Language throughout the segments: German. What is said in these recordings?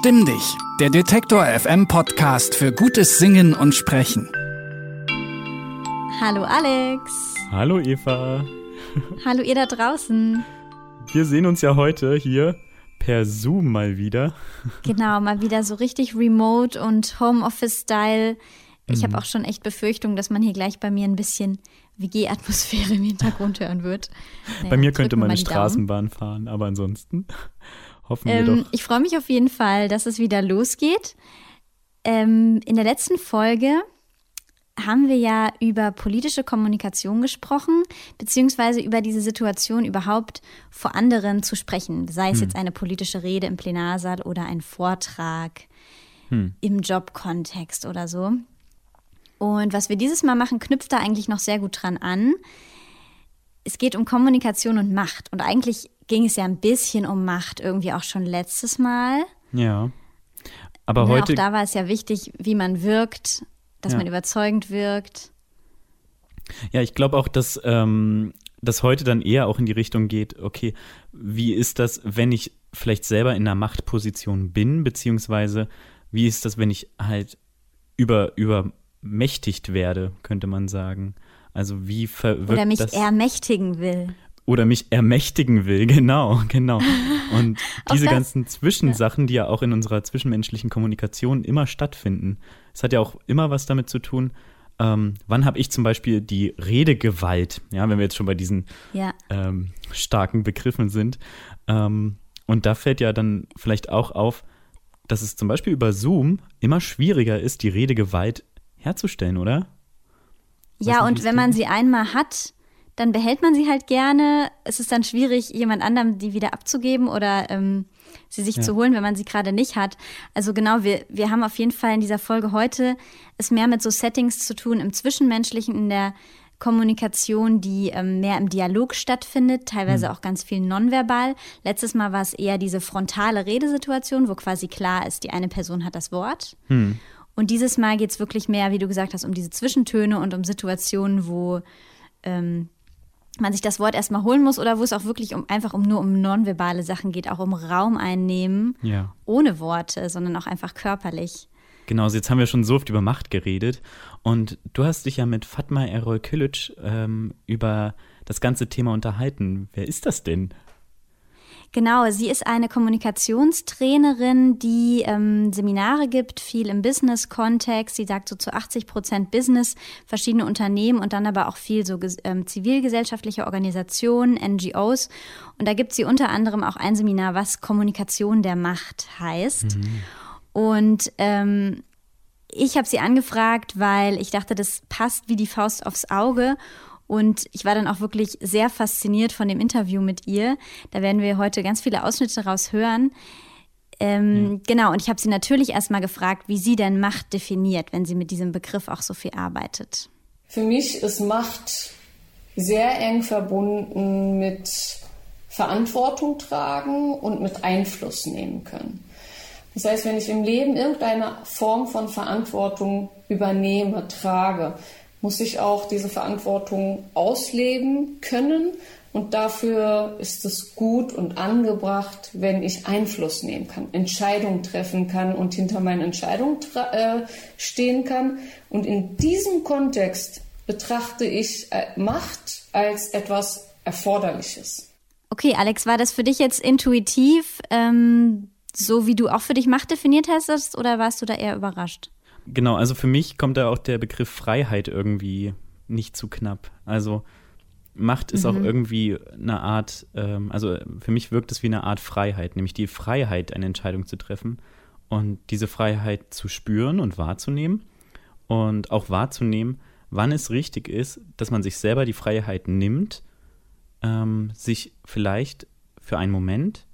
Verstimm dich, der Detektor FM Podcast für gutes Singen und Sprechen. Hallo Alex. Hallo Eva. Hallo ihr da draußen. Wir sehen uns ja heute hier per Zoom mal wieder. Genau, mal wieder so richtig remote und Homeoffice-Style. Ich mhm. habe auch schon echt Befürchtung, dass man hier gleich bei mir ein bisschen WG-Atmosphäre im Hintergrund hören wird. Naja, bei mir könnte man eine Straßenbahn fahren, aber ansonsten hoffen ähm, wir doch. Ich freue mich auf jeden Fall, dass es wieder losgeht. Ähm, in der letzten Folge haben wir ja über politische Kommunikation gesprochen, beziehungsweise über diese Situation überhaupt vor anderen zu sprechen, sei es hm. jetzt eine politische Rede im Plenarsaal oder ein Vortrag hm. im Jobkontext oder so. Und was wir dieses Mal machen, knüpft da eigentlich noch sehr gut dran an. Es geht um Kommunikation und Macht. Und eigentlich ging es ja ein bisschen um Macht, irgendwie auch schon letztes Mal. Ja. Aber ja, heute. Auch da war es ja wichtig, wie man wirkt, dass ja. man überzeugend wirkt. Ja, ich glaube auch, dass ähm, das heute dann eher auch in die Richtung geht, okay, wie ist das, wenn ich vielleicht selber in einer Machtposition bin, beziehungsweise wie ist das, wenn ich halt über, über mächtigt werde, könnte man sagen. Also wie verwirkt Oder mich das? ermächtigen will. Oder mich ermächtigen will, genau, genau. Und diese ganzen Zwischensachen, die ja auch in unserer zwischenmenschlichen Kommunikation immer stattfinden, es hat ja auch immer was damit zu tun, ähm, wann habe ich zum Beispiel die Redegewalt, ja, wenn wir jetzt schon bei diesen ja. ähm, starken Begriffen sind. Ähm, und da fällt ja dann vielleicht auch auf, dass es zum Beispiel über Zoom immer schwieriger ist, die Redegewalt herzustellen, oder? Ja, und wenn man sie einmal hat, dann behält man sie halt gerne. Es ist dann schwierig, jemand anderem die wieder abzugeben oder ähm, sie sich ja. zu holen, wenn man sie gerade nicht hat. Also genau, wir, wir haben auf jeden Fall in dieser Folge heute es mehr mit so Settings zu tun im Zwischenmenschlichen, in der Kommunikation, die ähm, mehr im Dialog stattfindet, teilweise mhm. auch ganz viel nonverbal. Letztes Mal war es eher diese frontale Redesituation, wo quasi klar ist, die eine Person hat das Wort. Mhm. Und dieses Mal geht es wirklich mehr, wie du gesagt hast, um diese Zwischentöne und um Situationen, wo ähm, man sich das Wort erstmal holen muss oder wo es auch wirklich um einfach um nur um nonverbale Sachen geht, auch um Raum einnehmen, ja. ohne Worte, sondern auch einfach körperlich. Genau, jetzt haben wir schon so oft über Macht geredet und du hast dich ja mit Fatma Erol Kilic ähm, über das ganze Thema unterhalten. Wer ist das denn? Genau, sie ist eine Kommunikationstrainerin, die ähm, Seminare gibt, viel im Business-Kontext. Sie sagt so zu 80 Prozent Business, verschiedene Unternehmen und dann aber auch viel so ähm, zivilgesellschaftliche Organisationen, NGOs. Und da gibt sie unter anderem auch ein Seminar, was Kommunikation der Macht heißt. Mhm. Und ähm, ich habe sie angefragt, weil ich dachte, das passt wie die Faust aufs Auge. Und ich war dann auch wirklich sehr fasziniert von dem Interview mit ihr. Da werden wir heute ganz viele Ausschnitte daraus hören. Ähm, ja. Genau, und ich habe sie natürlich erstmal gefragt, wie sie denn Macht definiert, wenn sie mit diesem Begriff auch so viel arbeitet. Für mich ist Macht sehr eng verbunden mit Verantwortung tragen und mit Einfluss nehmen können. Das heißt, wenn ich im Leben irgendeine Form von Verantwortung übernehme, trage, muss ich auch diese Verantwortung ausleben können. Und dafür ist es gut und angebracht, wenn ich Einfluss nehmen kann, Entscheidungen treffen kann und hinter meinen Entscheidungen äh, stehen kann. Und in diesem Kontext betrachte ich äh, Macht als etwas Erforderliches. Okay, Alex, war das für dich jetzt intuitiv, ähm, so wie du auch für dich Macht definiert hast, oder warst du da eher überrascht? Genau, also für mich kommt da auch der Begriff Freiheit irgendwie nicht zu knapp. Also Macht ist mhm. auch irgendwie eine Art, ähm, also für mich wirkt es wie eine Art Freiheit, nämlich die Freiheit, eine Entscheidung zu treffen und diese Freiheit zu spüren und wahrzunehmen und auch wahrzunehmen, wann es richtig ist, dass man sich selber die Freiheit nimmt, ähm, sich vielleicht für einen Moment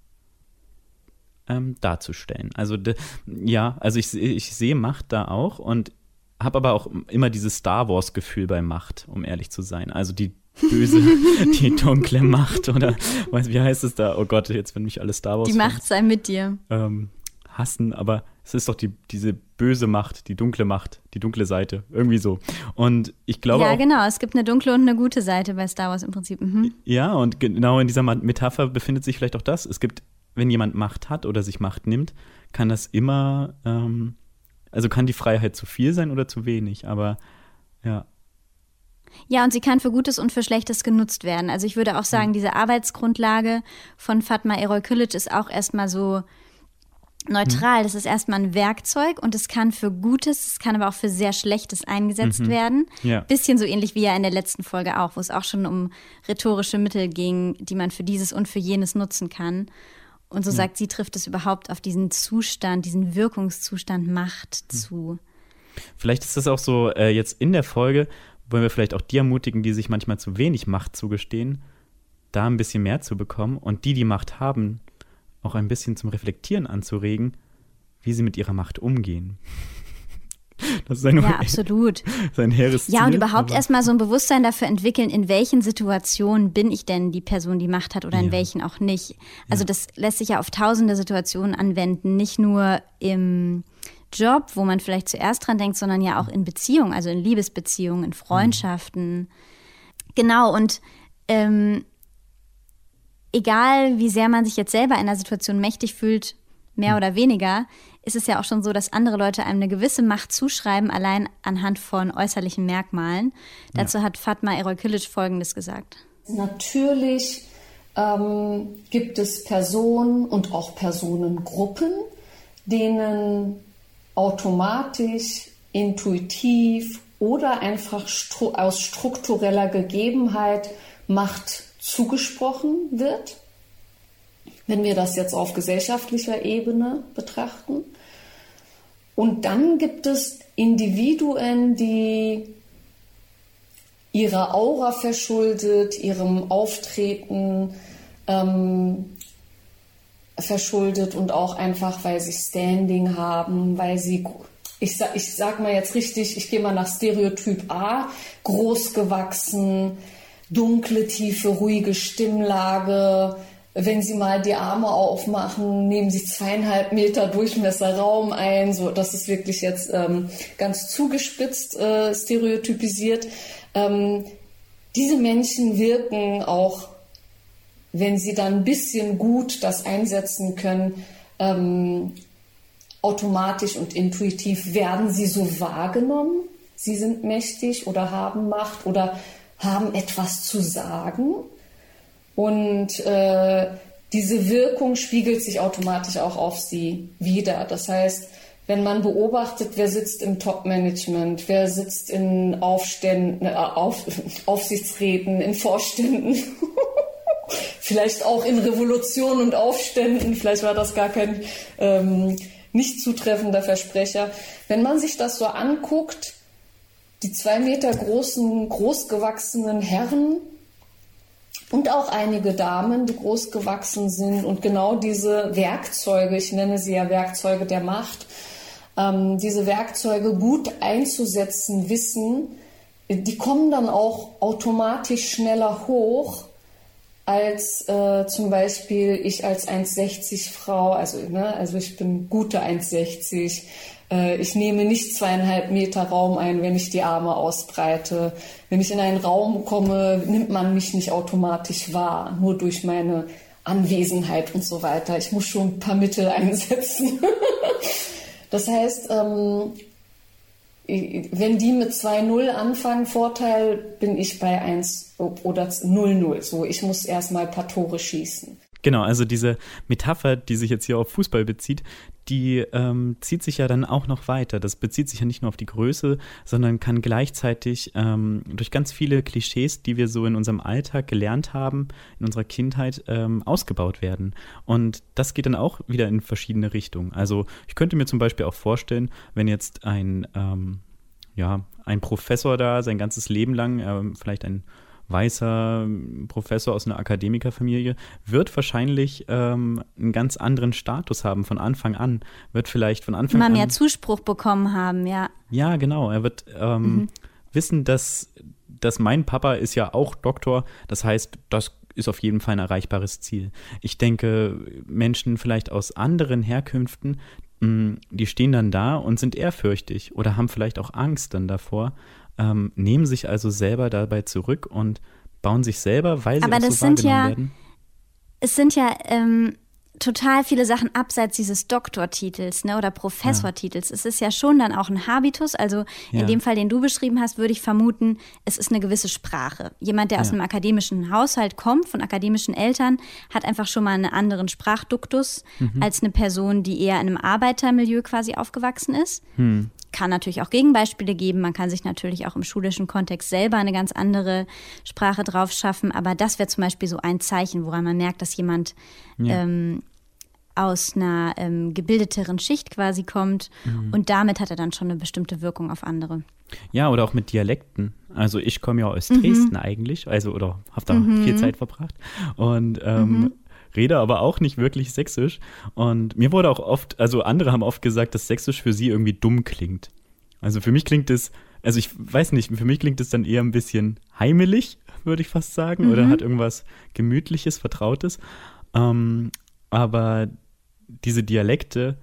ähm, darzustellen. Also de, ja, also ich, ich sehe Macht da auch und habe aber auch immer dieses Star Wars-Gefühl bei Macht, um ehrlich zu sein. Also die böse, die dunkle Macht oder weiß, wie heißt es da? Oh Gott, jetzt wenn mich alle Star Wars. Die Macht sei mit dir. Ähm, hassen, aber es ist doch die, diese böse Macht, die dunkle Macht, die dunkle Seite, irgendwie so. Und ich glaube. Ja, genau, es gibt eine dunkle und eine gute Seite bei Star Wars im Prinzip. Mhm. Ja, und genau in dieser Metapher befindet sich vielleicht auch das. Es gibt wenn jemand Macht hat oder sich Macht nimmt, kann das immer, ähm, also kann die Freiheit zu viel sein oder zu wenig, aber ja. Ja, und sie kann für Gutes und für Schlechtes genutzt werden. Also ich würde auch sagen, diese Arbeitsgrundlage von Fatma Erol Kilic ist auch erstmal so neutral. Das ist erstmal ein Werkzeug und es kann für Gutes, es kann aber auch für sehr Schlechtes eingesetzt Mhm. werden. Ja. Bisschen so ähnlich wie ja in der letzten Folge auch, wo es auch schon um rhetorische Mittel ging, die man für dieses und für jenes nutzen kann. Und so sagt sie, trifft es überhaupt auf diesen Zustand, diesen Wirkungszustand Macht Mhm. zu. Vielleicht ist das auch so, äh, jetzt in der Folge wollen wir vielleicht auch die ermutigen, die sich manchmal zu wenig Macht zugestehen, da ein bisschen mehr zu bekommen und die, die Macht haben, auch ein bisschen zum Reflektieren anzuregen, wie sie mit ihrer Macht umgehen. Das ist ein, Ja, absolut. sein hehres Ja, und Ziel, überhaupt erstmal so ein Bewusstsein dafür entwickeln, in welchen Situationen bin ich denn die Person, die Macht hat oder in Ja. welchen auch nicht. Also das lässt sich ja auf tausende Situationen anwenden, nicht nur im Job, wo man vielleicht zuerst dran denkt, sondern ja auch in Beziehungen, also in Liebesbeziehungen, in Freundschaften. Genau, und ähm, egal wie sehr man sich jetzt selber in einer Situation mächtig fühlt, mehr oder weniger, ist es ja auch schon so, dass andere Leute einem eine gewisse Macht zuschreiben, allein anhand von äußerlichen Merkmalen. Dazu hat Fatma Erol Kilic Folgendes gesagt. Natürlich ähm, gibt es Personen und auch Personengruppen, denen automatisch, intuitiv oder einfach stru aus struktureller Gegebenheit Macht zugesprochen wird. Wenn wir das jetzt auf gesellschaftlicher Ebene betrachten. Und dann gibt es Individuen, die ihrer Aura verschuldet, ihrem Auftreten ähm, verschuldet und auch einfach, weil sie Standing haben, weil sie, ich sag, ich sag mal jetzt richtig, ich gehe mal nach Stereotyp A, groß gewachsen, dunkle, tiefe, ruhige Stimmlage. Wenn sie mal die Arme aufmachen, nehmen sie zweieinhalb Meter Durchmesser Raum ein. So, das ist wirklich jetzt ähm, ganz zugespitzt äh, stereotypisiert. Ähm, diese Menschen wirken auch, wenn sie dann ein bisschen gut das einsetzen können, ähm, automatisch und intuitiv werden sie so wahrgenommen. Sie sind mächtig oder haben Macht oder haben etwas zu sagen. Und äh, diese Wirkung spiegelt sich automatisch auch auf sie wieder. Das heißt, wenn man beobachtet, wer sitzt im Top-Management, wer sitzt in Aufständen, äh, auf, Aufsichtsräten, in Vorständen, vielleicht auch in Revolutionen und Aufständen, vielleicht war das gar kein ähm, nicht zutreffender Versprecher. Wenn man sich das so anguckt, die zwei Meter großen, großgewachsenen Herren und auch einige Damen, die groß gewachsen sind und genau diese Werkzeuge, ich nenne sie ja Werkzeuge der Macht, ähm, diese Werkzeuge gut einzusetzen wissen, die kommen dann auch automatisch schneller hoch als äh, zum Beispiel ich als 1,60 Frau, also, ne, also ich bin gute 1,60. Äh, ich nehme nicht zweieinhalb Meter Raum ein, wenn ich die Arme ausbreite. Wenn ich in einen Raum komme, nimmt man mich nicht automatisch wahr, nur durch meine Anwesenheit und so weiter. Ich muss schon ein paar Mittel einsetzen. das heißt, ähm, wenn die mit 2-0 anfangen, Vorteil, bin ich bei 1 oder 0-0. So, ich muss erstmal ein paar Tore schießen. Genau, also diese Metapher, die sich jetzt hier auf Fußball bezieht, die ähm, zieht sich ja dann auch noch weiter. Das bezieht sich ja nicht nur auf die Größe, sondern kann gleichzeitig ähm, durch ganz viele Klischees, die wir so in unserem Alltag gelernt haben, in unserer Kindheit, ähm, ausgebaut werden. Und das geht dann auch wieder in verschiedene Richtungen. Also ich könnte mir zum Beispiel auch vorstellen, wenn jetzt ein, ähm, ja, ein Professor da sein ganzes Leben lang, ähm, vielleicht ein weißer Professor aus einer Akademikerfamilie, wird wahrscheinlich ähm, einen ganz anderen Status haben von Anfang an. Wird vielleicht von Anfang Immer an. mehr Zuspruch bekommen haben, ja. Ja, genau. Er wird ähm, Mhm. wissen, dass, dass mein Papa ist ja auch Doktor. Das heißt, das ist auf jeden Fall ein erreichbares Ziel. Ich denke, Menschen vielleicht aus anderen Herkünften, mh, die stehen dann da und sind ehrfürchtig oder haben vielleicht auch Angst dann davor, ähm, nehmen sich also selber dabei zurück und bauen sich selber, weil sie Aber auch das so sind ja- werden. Es sind ja ähm, total viele Sachen abseits dieses Doktortitels ne, oder Professortitels. Ja. Es ist ja schon dann auch ein Habitus. Also in ja. dem Fall, den du beschrieben hast, würde ich vermuten, es ist eine gewisse Sprache. Jemand, der ja. aus einem akademischen Haushalt kommt, von akademischen Eltern, hat einfach schon mal einen anderen Sprachduktus mhm. als eine Person, die eher in einem Arbeitermilieu quasi aufgewachsen ist. Mhm kann natürlich auch Gegenbeispiele geben. Man kann sich natürlich auch im schulischen Kontext selber eine ganz andere Sprache drauf schaffen. Aber das wäre zum Beispiel so ein Zeichen, woran man merkt, dass jemand ja. ähm, aus einer ähm, gebildeteren Schicht quasi kommt. Mhm. Und damit hat er dann schon eine bestimmte Wirkung auf andere. Ja, oder auch mit Dialekten. Also ich komme ja aus mhm. Dresden eigentlich, also oder habe da mhm. viel Zeit verbracht. Und ähm, mhm rede aber auch nicht wirklich sächsisch. Und mir wurde auch oft, also andere haben oft gesagt, dass sächsisch für sie irgendwie dumm klingt. Also für mich klingt es, also ich weiß nicht, für mich klingt es dann eher ein bisschen heimelig, würde ich fast sagen, mhm. oder hat irgendwas Gemütliches, Vertrautes. Ähm, aber diese Dialekte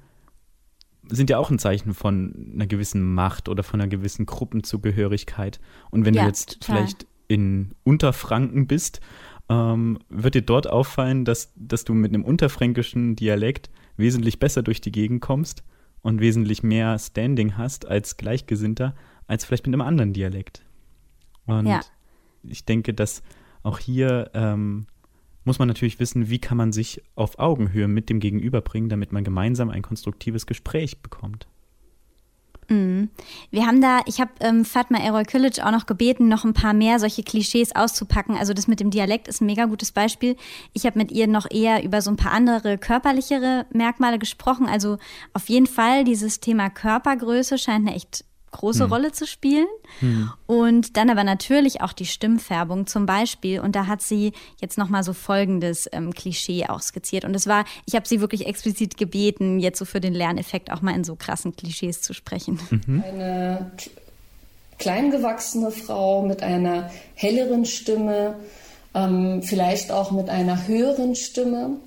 sind ja auch ein Zeichen von einer gewissen Macht oder von einer gewissen Gruppenzugehörigkeit. Und wenn ja, du jetzt total. vielleicht in Unterfranken bist ähm, wird dir dort auffallen, dass, dass du mit einem unterfränkischen Dialekt wesentlich besser durch die Gegend kommst und wesentlich mehr Standing hast als Gleichgesinnter, als vielleicht mit einem anderen Dialekt. Und ja. ich denke, dass auch hier ähm, muss man natürlich wissen, wie kann man sich auf Augenhöhe mit dem Gegenüber bringen, damit man gemeinsam ein konstruktives Gespräch bekommt. Mhm. Wir haben da, ich habe ähm, Fatma Erol Kilic auch noch gebeten, noch ein paar mehr solche Klischees auszupacken. Also das mit dem Dialekt ist ein mega gutes Beispiel. Ich habe mit ihr noch eher über so ein paar andere körperlichere Merkmale gesprochen. Also auf jeden Fall dieses Thema Körpergröße scheint eine echt große hm. Rolle zu spielen. Hm. Und dann aber natürlich auch die Stimmfärbung zum Beispiel. Und da hat sie jetzt nochmal so folgendes ähm, Klischee auch skizziert. Und es war, ich habe sie wirklich explizit gebeten, jetzt so für den Lerneffekt auch mal in so krassen Klischees zu sprechen. Mhm. Eine kleingewachsene Frau mit einer helleren Stimme, ähm, vielleicht auch mit einer höheren Stimme.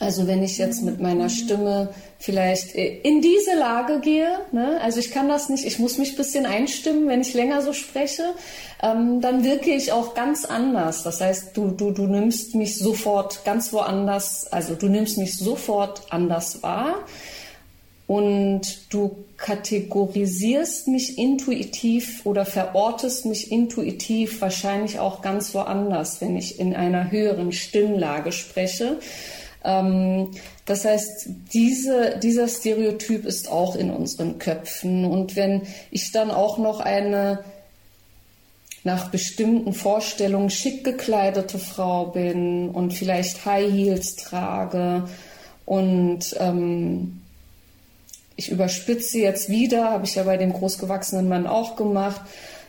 Also wenn ich jetzt mit meiner Stimme vielleicht äh, in diese Lage gehe, ne? also ich kann das nicht, ich muss mich ein bisschen einstimmen, wenn ich länger so spreche, ähm, dann wirke ich auch ganz anders. Das heißt, du, du, du nimmst mich sofort ganz woanders, also du nimmst mich sofort anders wahr und du kategorisierst mich intuitiv oder verortest mich intuitiv wahrscheinlich auch ganz woanders, wenn ich in einer höheren Stimmlage spreche. Ähm, das heißt, diese, dieser Stereotyp ist auch in unseren Köpfen. Und wenn ich dann auch noch eine nach bestimmten Vorstellungen schick gekleidete Frau bin und vielleicht High Heels trage und ähm, ich überspitze jetzt wieder, habe ich ja bei dem großgewachsenen Mann auch gemacht,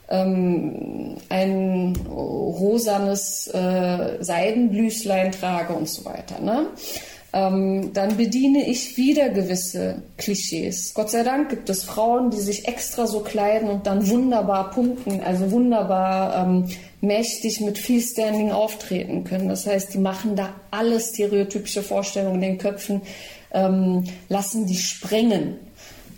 ähm, ein rosanes äh, Seidenblüslein trage und so weiter. Ne? Ähm, dann bediene ich wieder gewisse Klischees. Gott sei Dank gibt es Frauen, die sich extra so kleiden und dann wunderbar punkten, also wunderbar ähm, mächtig mit viel Standing auftreten können. Das heißt, die machen da alle stereotypische Vorstellungen in den Köpfen, ähm, lassen die sprengen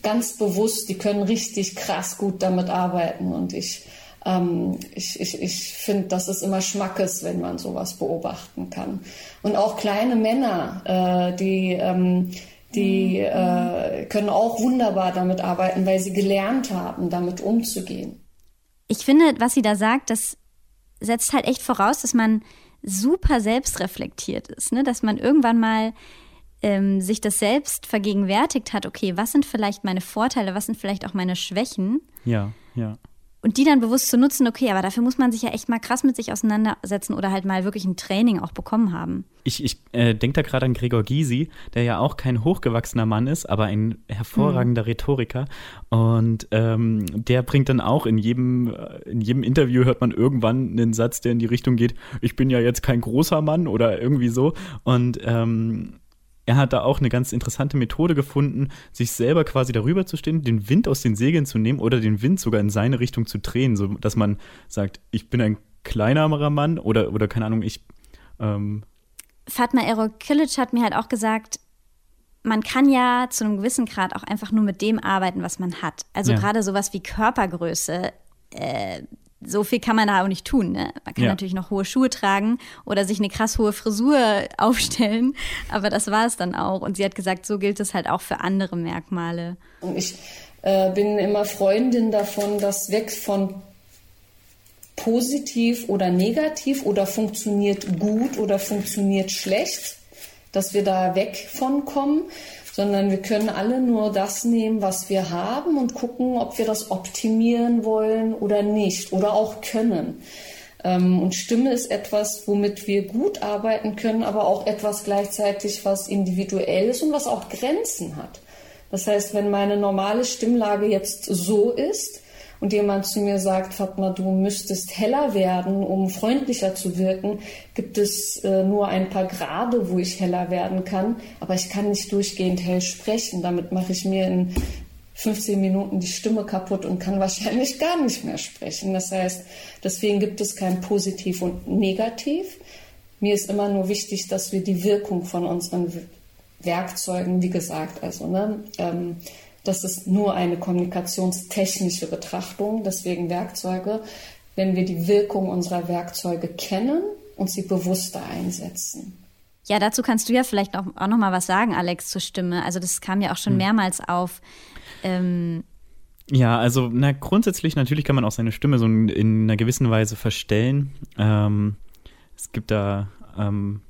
ganz bewusst, die können richtig krass gut damit arbeiten und ich ähm, ich, ich, ich finde, das ist immer Schmackes, wenn man sowas beobachten kann. Und auch kleine Männer, äh, die, ähm, die äh, können auch wunderbar damit arbeiten, weil sie gelernt haben, damit umzugehen. Ich finde, was sie da sagt, das setzt halt echt voraus, dass man super selbstreflektiert ist, ne? dass man irgendwann mal ähm, sich das selbst vergegenwärtigt hat, okay, was sind vielleicht meine Vorteile, was sind vielleicht auch meine Schwächen? Ja, ja. Und die dann bewusst zu nutzen, okay, aber dafür muss man sich ja echt mal krass mit sich auseinandersetzen oder halt mal wirklich ein Training auch bekommen haben. Ich, ich äh, denke da gerade an Gregor Gysi, der ja auch kein hochgewachsener Mann ist, aber ein hervorragender mhm. Rhetoriker. Und ähm, der bringt dann auch in jedem, äh, in jedem Interview hört man irgendwann einen Satz, der in die Richtung geht, ich bin ja jetzt kein großer Mann oder irgendwie so. Und ähm, er hat da auch eine ganz interessante Methode gefunden, sich selber quasi darüber zu stehen, den Wind aus den Segeln zu nehmen oder den Wind sogar in seine Richtung zu drehen, so dass man sagt, ich bin ein kleinerer Mann oder, oder keine Ahnung, ich. Ähm Fatma Erokilic hat mir halt auch gesagt, man kann ja zu einem gewissen Grad auch einfach nur mit dem arbeiten, was man hat. Also ja. gerade sowas wie Körpergröße, äh, so viel kann man da auch nicht tun. Ne? Man kann ja. natürlich noch hohe Schuhe tragen oder sich eine krass hohe Frisur aufstellen, aber das war es dann auch. Und sie hat gesagt, so gilt es halt auch für andere Merkmale. Und ich äh, bin immer Freundin davon, dass weg von positiv oder negativ oder funktioniert gut oder funktioniert schlecht, dass wir da weg von kommen, sondern wir können alle nur das nehmen, was wir haben und gucken, ob wir das optimieren wollen oder nicht oder auch können. Ähm, und Stimme ist etwas, womit wir gut arbeiten können, aber auch etwas gleichzeitig, was individuell ist und was auch Grenzen hat. Das heißt, wenn meine normale Stimmlage jetzt so ist, und jemand zu mir sagt, Fatma, du müsstest heller werden, um freundlicher zu wirken, gibt es äh, nur ein paar Grade, wo ich heller werden kann, aber ich kann nicht durchgehend hell sprechen. Damit mache ich mir in 15 Minuten die Stimme kaputt und kann wahrscheinlich gar nicht mehr sprechen. Das heißt, deswegen gibt es kein Positiv und Negativ. Mir ist immer nur wichtig, dass wir die Wirkung von unseren Werkzeugen, wie gesagt, also ne, ähm, das ist nur eine kommunikationstechnische Betrachtung, deswegen Werkzeuge. Wenn wir die Wirkung unserer Werkzeuge kennen und sie bewusster einsetzen. Ja, dazu kannst du ja vielleicht auch, auch noch mal was sagen, Alex, zur Stimme. Also das kam ja auch schon hm. mehrmals auf. Ähm ja, also na, grundsätzlich natürlich kann man auch seine Stimme so in, in einer gewissen Weise verstellen. Ähm, es gibt da ähm,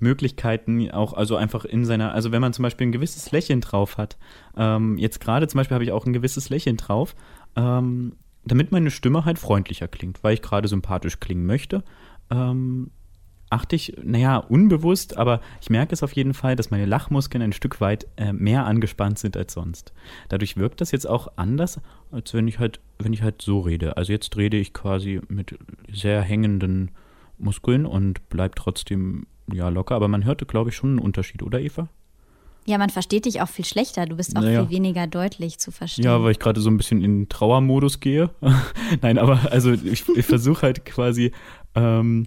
Möglichkeiten auch, also einfach in seiner, also wenn man zum Beispiel ein gewisses Lächeln drauf hat, ähm, jetzt gerade zum Beispiel habe ich auch ein gewisses Lächeln drauf, ähm, damit meine Stimme halt freundlicher klingt, weil ich gerade sympathisch klingen möchte, ähm, achte ich, naja, unbewusst, aber ich merke es auf jeden Fall, dass meine Lachmuskeln ein Stück weit äh, mehr angespannt sind als sonst. Dadurch wirkt das jetzt auch anders, als wenn ich halt, wenn ich halt so rede. Also jetzt rede ich quasi mit sehr hängenden Muskeln und bleibe trotzdem ja locker, aber man hörte, glaube ich, schon einen Unterschied, oder Eva? Ja, man versteht dich auch viel schlechter. Du bist auch naja. viel weniger deutlich zu verstehen. Ja, weil ich gerade so ein bisschen in Trauermodus gehe. Nein, aber also ich, ich versuche halt quasi ähm,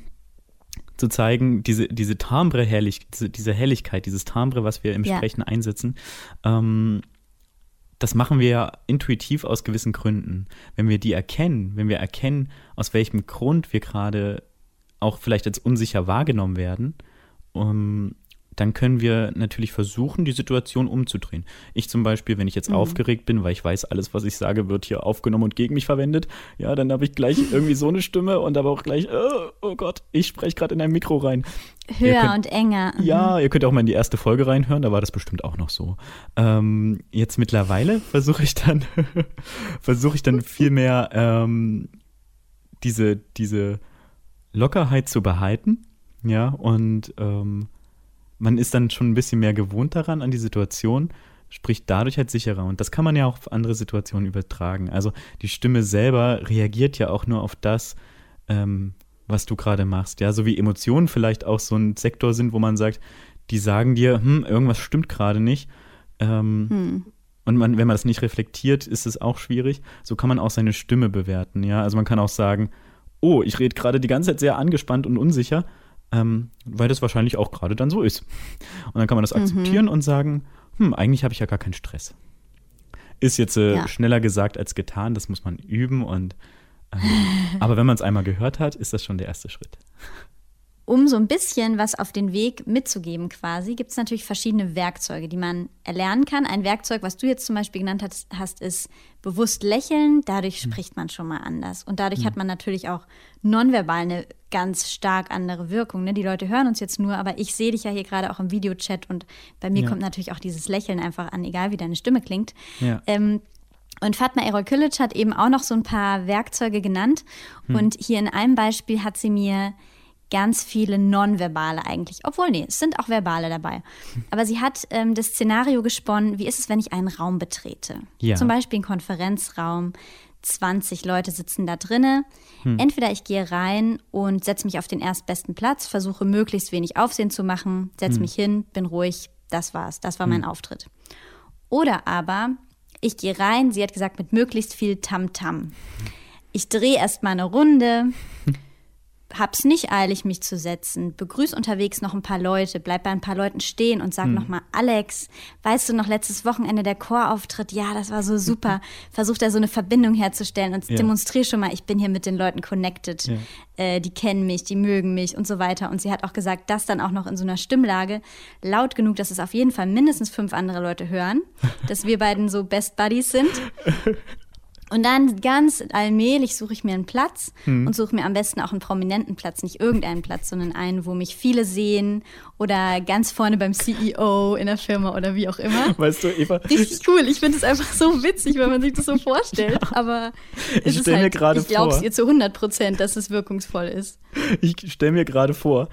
zu zeigen, diese, diese Timbre herrlich, diese, diese Helligkeit, dieses Timbre, was wir im ja. Sprechen einsetzen, ähm, das machen wir ja intuitiv aus gewissen Gründen. Wenn wir die erkennen, wenn wir erkennen, aus welchem Grund wir gerade auch vielleicht als unsicher wahrgenommen werden, um, dann können wir natürlich versuchen, die Situation umzudrehen. Ich zum Beispiel, wenn ich jetzt mhm. aufgeregt bin, weil ich weiß, alles, was ich sage, wird hier aufgenommen und gegen mich verwendet, ja, dann habe ich gleich irgendwie so eine Stimme und aber auch gleich, oh, oh Gott, ich spreche gerade in ein Mikro rein. Höher könnt, und enger. Mhm. Ja, ihr könnt auch mal in die erste Folge reinhören, da war das bestimmt auch noch so. Ähm, jetzt mittlerweile versuche ich dann, versuche ich dann viel mehr ähm, diese, diese Lockerheit zu behalten, ja, und ähm, man ist dann schon ein bisschen mehr gewohnt daran, an die Situation, spricht dadurch halt sicherer. Und das kann man ja auch auf andere Situationen übertragen. Also die Stimme selber reagiert ja auch nur auf das, ähm, was du gerade machst. Ja, so wie Emotionen vielleicht auch so ein Sektor sind, wo man sagt, die sagen dir, hm, irgendwas stimmt gerade nicht. Ähm, hm. Und man, wenn man das nicht reflektiert, ist es auch schwierig. So kann man auch seine Stimme bewerten. Ja, also man kann auch sagen, oh, ich rede gerade die ganze Zeit sehr angespannt und unsicher, ähm, weil das wahrscheinlich auch gerade dann so ist. Und dann kann man das mhm. akzeptieren und sagen, hm, eigentlich habe ich ja gar keinen Stress. Ist jetzt äh, ja. schneller gesagt als getan, das muss man üben und ähm, aber wenn man es einmal gehört hat, ist das schon der erste Schritt um so ein bisschen was auf den Weg mitzugeben quasi, gibt es natürlich verschiedene Werkzeuge, die man erlernen kann. Ein Werkzeug, was du jetzt zum Beispiel genannt hast, hast ist bewusst lächeln. Dadurch mhm. spricht man schon mal anders. Und dadurch mhm. hat man natürlich auch nonverbal eine ganz stark andere Wirkung. Ne? Die Leute hören uns jetzt nur, aber ich sehe dich ja hier gerade auch im Videochat und bei mir ja. kommt natürlich auch dieses Lächeln einfach an, egal wie deine Stimme klingt. Ja. Ähm, und Fatma Erol-Kilic hat eben auch noch so ein paar Werkzeuge genannt. Hm. Und hier in einem Beispiel hat sie mir ganz viele nonverbale eigentlich. Obwohl, nee, es sind auch verbale dabei. Aber sie hat ähm, das Szenario gesponnen, wie ist es, wenn ich einen Raum betrete? Ja. Zum Beispiel einen Konferenzraum. 20 Leute sitzen da drinnen. Hm. Entweder ich gehe rein und setze mich auf den erstbesten Platz, versuche möglichst wenig Aufsehen zu machen, setze hm. mich hin, bin ruhig, das war's, das war hm. mein Auftritt. Oder aber ich gehe rein, sie hat gesagt, mit möglichst viel Tamtam. -Tam. Ich drehe erstmal eine Runde, hab's nicht eilig, mich zu setzen. Begrüß unterwegs noch ein paar Leute, bleib bei ein paar Leuten stehen und sag hm. nochmal, Alex, weißt du noch letztes Wochenende der Chorauftritt? Ja, das war so super. Versuch da so eine Verbindung herzustellen und ja. demonstriere schon mal, ich bin hier mit den Leuten connected. Ja. Äh, die kennen mich, die mögen mich und so weiter. Und sie hat auch gesagt, das dann auch noch in so einer Stimmlage, laut genug, dass es auf jeden Fall mindestens fünf andere Leute hören, dass wir beiden so Best Buddies sind. Und dann ganz allmählich suche ich mir einen Platz mhm. und suche mir am besten auch einen prominenten Platz, nicht irgendeinen Platz, sondern einen, wo mich viele sehen oder ganz vorne beim CEO in der Firma oder wie auch immer. Weißt du, Eva? Richtig cool. Ich finde es einfach so witzig, wenn man sich das so vorstellt. Ja. Aber ich stelle halt, mir gerade vor. Ich glaube es ihr zu 100 Prozent, dass es wirkungsvoll ist. Ich stelle mir gerade vor,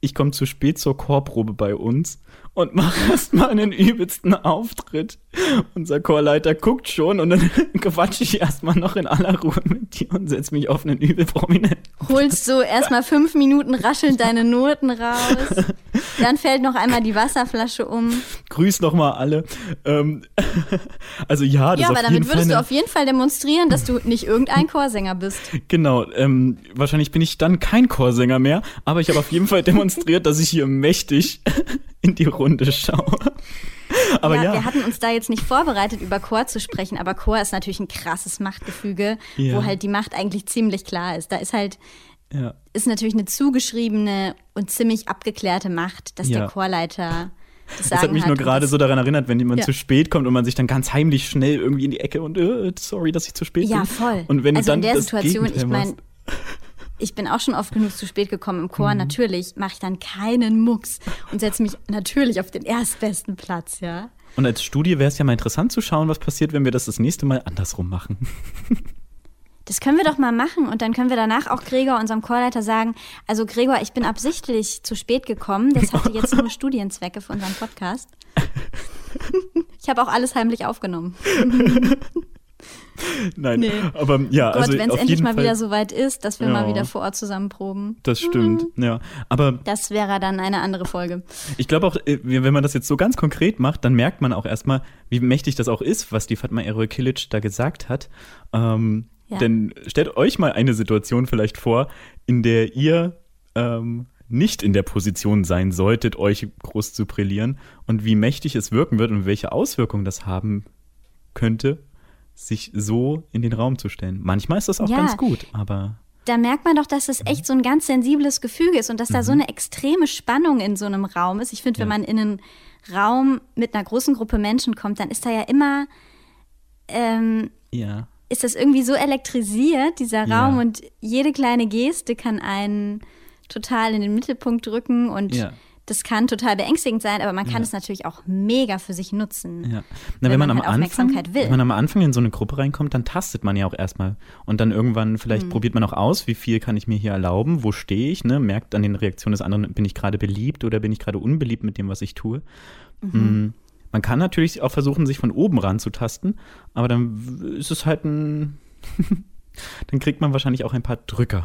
ich komme zu spät zur Chorprobe bei uns und mach erstmal einen übelsten Auftritt. Unser Chorleiter guckt schon und dann quatsche ich erstmal noch in aller Ruhe mit dir und setz mich auf einen übel prominenten. Holst du erstmal fünf Minuten raschelnd deine Noten raus. Dann fällt noch einmal die Wasserflasche um. Grüß noch mal alle. Ähm, also ja, das Ja, aber damit würdest du auf jeden Fall demonstrieren, dass du nicht irgendein Chorsänger bist. Genau. Ähm, wahrscheinlich bin ich dann kein Chorsänger mehr, aber ich habe auf jeden Fall demonstriert, dass ich hier mächtig in die Runde schaue. Aber ja, ja, wir hatten uns da jetzt nicht vorbereitet, über Chor zu sprechen, aber Chor ist natürlich ein krasses Machtgefüge, ja. wo halt die Macht eigentlich ziemlich klar ist. Da ist halt, ja. ist natürlich eine zugeschriebene und ziemlich abgeklärte Macht, dass der Chorleiter das, das hat mich hat nur gerade so daran erinnert, wenn jemand zu spät kommt und man sich dann ganz heimlich schnell irgendwie in die Ecke und äh, sorry, dass ich zu spät bin. Ja, voll. Und wenn also dann in der Situation, ich meine, ich bin auch schon oft genug zu spät gekommen im Chor. Mhm. Natürlich mache ich dann keinen Mucks und setze mich natürlich auf den erstbesten Platz, ja. Und als Studie wäre es ja mal interessant zu schauen, was passiert, wenn wir das das nächste Mal andersrum machen. Das können wir doch mal machen und dann können wir danach auch Gregor, unserem Chorleiter, sagen, also Gregor, ich bin absichtlich zu spät gekommen. Das hatte jetzt nur Studienzwecke für unseren Podcast. Ich habe auch alles heimlich aufgenommen. Nein, nee. aber ja, Gott, also wenn es endlich mal Fall, wieder so weit ist, dass wir ja, mal wieder vor Ort zusammen proben. Das stimmt, mhm. ja. Aber das wäre dann eine andere Folge. Ich glaube auch, äh, wenn man das jetzt so ganz konkret macht, dann merkt man auch erstmal, wie mächtig das auch ist, was die Fatma Eroy Kilic da gesagt hat. Ähm, ja. Denn stellt euch mal eine Situation vielleicht vor, in der ihr ähm, nicht in der Position sein solltet, euch groß zu brillieren und wie mächtig es wirken wird und welche Auswirkungen das haben könnte, sich so in den Raum zu stellen. Manchmal ist das auch ja, ganz gut, aber. Da merkt man doch, dass es echt so ein ganz sensibles Gefüge ist und dass mhm. da so eine extreme Spannung in so einem Raum ist. Ich finde, wenn ja. man in einen Raum mit einer großen Gruppe Menschen kommt, dann ist da ja immer. Ähm, ja. Ist das irgendwie so elektrisiert, dieser Raum, ja. und jede kleine Geste kann einen total in den Mittelpunkt drücken und das kann total beängstigend sein, aber man kann ja. es natürlich auch mega für sich nutzen. Ja. Na, wenn, wenn, man, man halt am Anfang, will. Wenn man am Anfang in so eine Gruppe reinkommt, dann tastet man ja auch erstmal. Und dann irgendwann vielleicht hm. probiert man auch aus, wie viel kann ich mir hier erlauben, wo stehe ich, ne? merkt an den Reaktionen des anderen, bin ich gerade beliebt oder bin ich gerade unbeliebt mit dem, was ich tue. Mhm. Hm. Man kann natürlich auch versuchen, sich von oben ranzutasten, aber dann ist es halt ein. dann kriegt man wahrscheinlich auch ein paar Drücker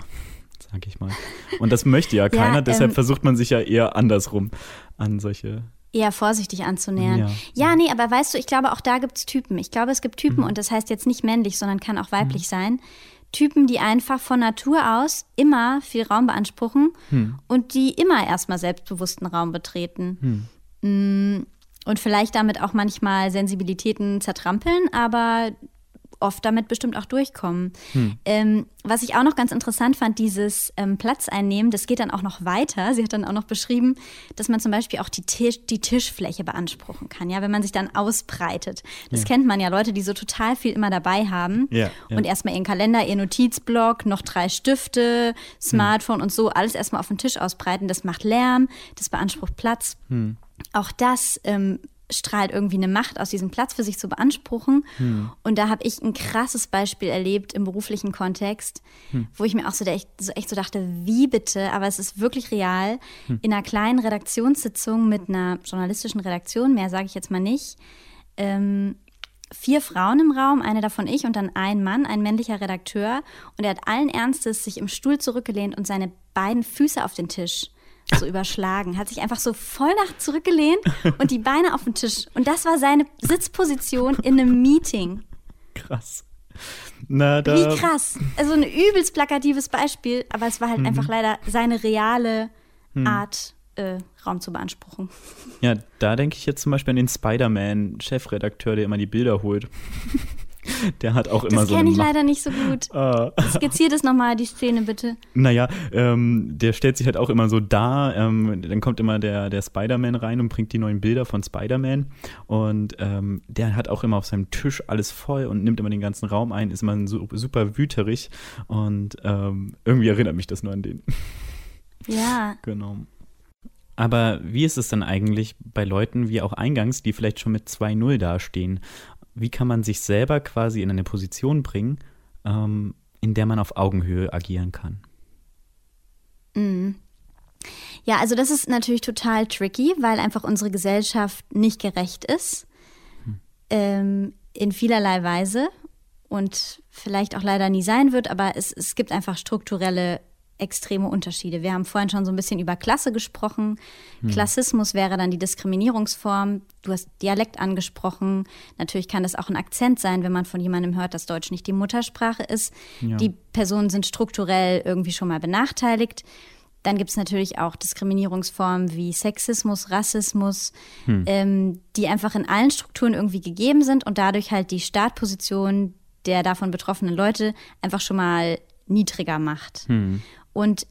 sag ich mal. Und das möchte ja keiner, ja, ähm, deshalb versucht man sich ja eher andersrum an solche eher vorsichtig anzunähern. Ja. ja, nee, aber weißt du, ich glaube, auch da gibt es Typen. Ich glaube, es gibt Typen, mhm. und das heißt jetzt nicht männlich, sondern kann auch weiblich mhm. sein. Typen, die einfach von Natur aus immer viel Raum beanspruchen mhm. und die immer erstmal selbstbewussten Raum betreten. Hm. Mm, und vielleicht damit auch manchmal Sensibilitäten zertrampeln, aber oft damit bestimmt auch durchkommen. Hm. Ähm, was ich auch noch ganz interessant fand, dieses ähm, Platz einnehmen, das geht dann auch noch weiter. Sie hat dann auch noch beschrieben, dass man zum Beispiel auch die, Tisch, die Tischfläche beanspruchen kann, ja, wenn man sich dann ausbreitet. Das ja. kennt man ja, Leute, die so total viel immer dabei haben ja, ja. und erstmal ihren Kalender, ihr Notizblock, noch drei Stifte, Smartphone hm. und so, alles erstmal auf den Tisch ausbreiten. Das macht Lärm, das beansprucht Platz. Hm. Auch das ähm, strahlt irgendwie eine Macht aus diesem Platz für sich zu beanspruchen. Hm. Und da habe ich ein krasses Beispiel erlebt im beruflichen Kontext, hm. wo ich mir auch so echt, so echt, so dachte, wie bitte, aber es ist wirklich real, hm. in einer kleinen Redaktionssitzung mit einer journalistischen Redaktion, mehr sage ich jetzt mal nicht, ähm, vier Frauen im Raum, eine davon ich und dann ein Mann, ein männlicher Redakteur. Und er hat allen Ernstes sich im Stuhl zurückgelehnt und seine beiden Füße auf den Tisch so überschlagen, hat sich einfach so voll nach zurückgelehnt und die Beine auf den Tisch. Und das war seine Sitzposition in einem Meeting. Krass. Na, da, Wie krass. Also ein übelst plakatives Beispiel, aber es war halt Mhm. einfach leider seine reale Art, äh, Raum zu beanspruchen. Ja, da denke ich jetzt zum Beispiel an den Spider-Man-Chefredakteur, der immer die Bilder holt. der hat auch immer Das so kenne eine ich Macht. leider nicht so gut. Ah. Skizziert es nochmal, die Szene bitte. Naja, ähm, der stellt sich halt auch immer so dar. Ähm, dann kommt immer der, der Spider-Man rein und bringt die neuen Bilder von Spider-Man. Und ähm, der hat auch immer auf seinem Tisch alles voll und nimmt immer den ganzen Raum ein, ist immer so, super wüterig. Und ähm, irgendwie erinnert mich das nur an den. Ja, Genau. Aber wie ist es dann eigentlich bei Leuten wie auch eingangs, die vielleicht schon mit 2-0 dastehen? Wie kann man sich selber quasi in eine Position bringen, ähm, in der man auf Augenhöhe agieren kann? Ja, also das ist natürlich total tricky, weil einfach unsere Gesellschaft nicht gerecht ist. Ähm, in vielerlei Weise und vielleicht auch leider nie sein wird, aber es, es gibt einfach strukturelle extreme Unterschiede. Wir haben vorhin schon so ein bisschen über Klasse gesprochen. Klassismus wäre dann die Diskriminierungsform. Du hast Dialekt angesprochen. Natürlich kann das auch ein Akzent sein, wenn man von jemandem hört, dass Deutsch nicht die Muttersprache ist. Ja. Die Personen sind strukturell irgendwie schon mal benachteiligt. Dann gibt es natürlich auch Diskriminierungsformen wie Sexismus, Rassismus, ähm, die einfach in allen Strukturen irgendwie gegeben sind und dadurch halt die Startposition der davon betroffenen Leute einfach schon mal niedriger macht. Und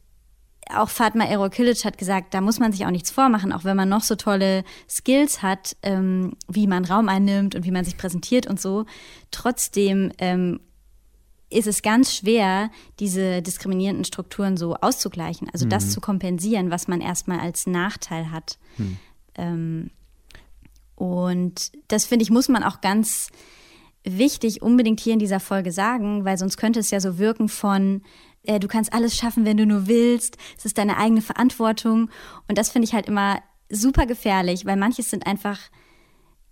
auch Fatma Erokilic hat gesagt, da muss man sich auch nichts vormachen, auch wenn man noch so tolle Skills hat, ähm, wie man Raum einnimmt und wie man sich präsentiert und so. Trotzdem ähm, ist es ganz schwer, diese diskriminierenden Strukturen so auszugleichen, also das zu kompensieren, was man erstmal als Nachteil hat. Ähm, und das finde ich, muss man auch ganz wichtig unbedingt hier in dieser Folge sagen, weil sonst könnte es ja so wirken von, äh, du kannst alles schaffen, wenn du nur willst, es ist deine eigene Verantwortung. Und das finde ich halt immer super gefährlich, weil manches sind einfach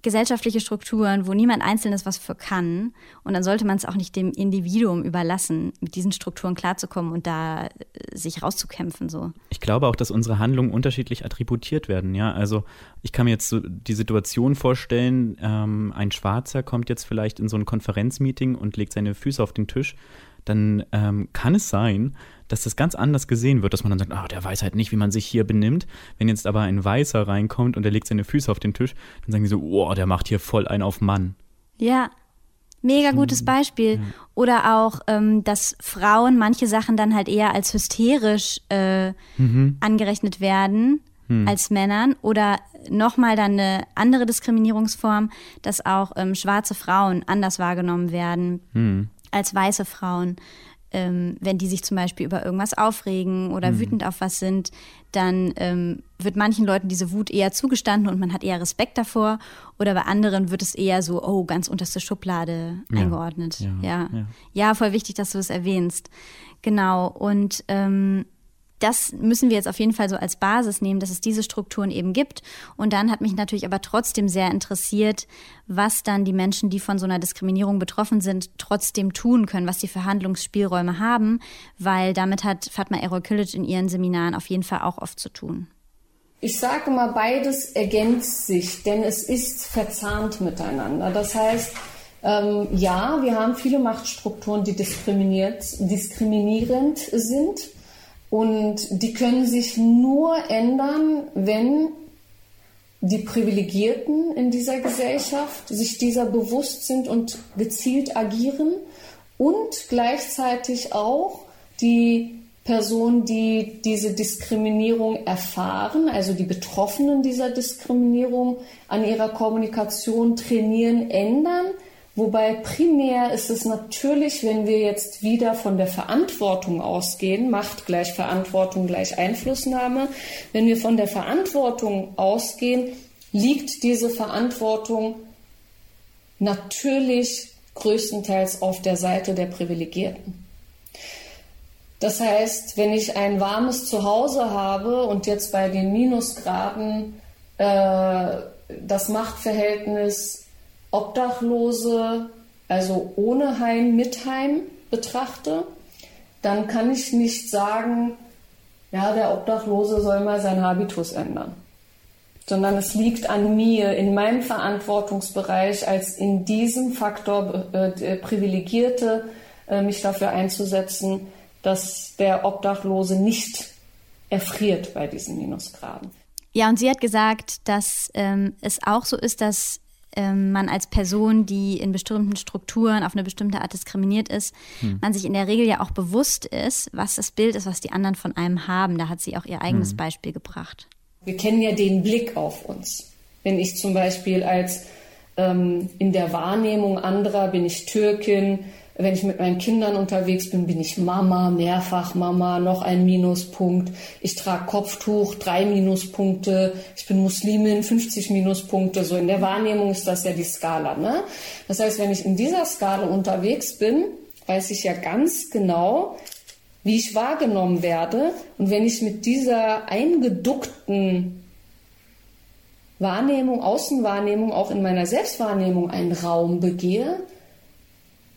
gesellschaftliche Strukturen, wo niemand Einzelnes was für kann. Und dann sollte man es auch nicht dem Individuum überlassen, mit diesen Strukturen klarzukommen und da äh, sich rauszukämpfen. So. Ich glaube auch, dass unsere Handlungen unterschiedlich attributiert werden, ja. Also ich kann mir jetzt so die Situation vorstellen, ähm, ein Schwarzer kommt jetzt vielleicht in so ein Konferenzmeeting und legt seine Füße auf den Tisch. Dann ähm, kann es sein, dass das ganz anders gesehen wird, dass man dann sagt, ah, der weiß halt nicht, wie man sich hier benimmt. Wenn jetzt aber ein Weißer reinkommt und der legt seine Füße auf den Tisch, dann sagen die so, oh, der macht hier voll einen auf Mann. Ja, mega gutes Beispiel. Oder auch, ähm, dass Frauen manche Sachen dann halt eher als hysterisch äh, angerechnet werden als Männern. Oder nochmal dann eine andere Diskriminierungsform, dass auch ähm, schwarze Frauen anders wahrgenommen werden als weiße Frauen. Ähm, wenn die sich zum Beispiel über irgendwas aufregen oder wütend auf was sind, dann ähm, wird manchen Leuten diese Wut eher zugestanden und man hat eher Respekt davor. Oder bei anderen wird es eher so, oh, ganz unterste Schublade Ja, eingeordnet. ja, Ja, ja. ja. voll wichtig, dass du das erwähnst. Genau. Und ähm, das müssen wir jetzt auf jeden Fall so als Basis nehmen, dass es diese Strukturen eben gibt. Und dann hat mich natürlich aber trotzdem sehr interessiert, was dann die Menschen, die von so einer Diskriminierung betroffen sind, trotzdem tun können, was sie für Handlungsspielräume haben, weil damit hat Fatma Erol-Kilic in ihren Seminaren auf jeden Fall auch oft zu tun. Ich sage mal, beides ergänzt sich, denn es ist verzahnt miteinander. Das heißt, ähm, ja, wir haben viele Machtstrukturen, die diskriminierend sind und die können sich nur ändern, wenn die Privilegierten in dieser Gesellschaft sich dieser bewusst sind und gezielt agieren und gleichzeitig auch die Personen, die diese Diskriminierung erfahren, also die Betroffenen dieser Diskriminierung an ihrer Kommunikation trainieren, ändern. Wobei primär ist es natürlich, wenn wir jetzt wieder von der Verantwortung ausgehen, Macht gleich Verantwortung gleich Einflussnahme, wenn wir von der Verantwortung ausgehen, liegt diese Verantwortung natürlich größtenteils auf der Seite der Privilegierten. Das heißt, wenn ich ein warmes Zuhause habe und jetzt bei den Minusgraden äh, das Machtverhältnis Obdachlose, also ohne Heim, mit Heim betrachte, dann kann ich nicht sagen, ja, der Obdachlose soll mal seinen Habitus ändern. Sondern es liegt an mir, in meinem Verantwortungsbereich als in diesem Faktor äh, privilegierte äh, mich dafür einzusetzen, dass der Obdachlose nicht erfriert bei diesen Minusgraden. Ja, und sie hat gesagt, dass ähm, es auch so ist, dass man als Person, die in bestimmten Strukturen auf eine bestimmte Art diskriminiert ist, hm. man sich in der Regel ja auch bewusst ist, was das Bild ist, was die anderen von einem haben. Da hat sie auch ihr eigenes hm. Beispiel gebracht. Wir kennen ja den Blick auf uns. Wenn ich zum Beispiel als ähm, in der Wahrnehmung anderer bin ich Türkin, wenn ich mit meinen Kindern unterwegs bin, bin ich Mama, mehrfach Mama, noch ein Minuspunkt. Ich trage Kopftuch, drei Minuspunkte. Ich bin Muslimin, 50 Minuspunkte. So in der Wahrnehmung ist das ja die Skala. Ne? Das heißt, wenn ich in dieser Skala unterwegs bin, weiß ich ja ganz genau, wie ich wahrgenommen werde. Und wenn ich mit dieser eingeduckten Wahrnehmung, Außenwahrnehmung auch in meiner Selbstwahrnehmung einen Raum begehe,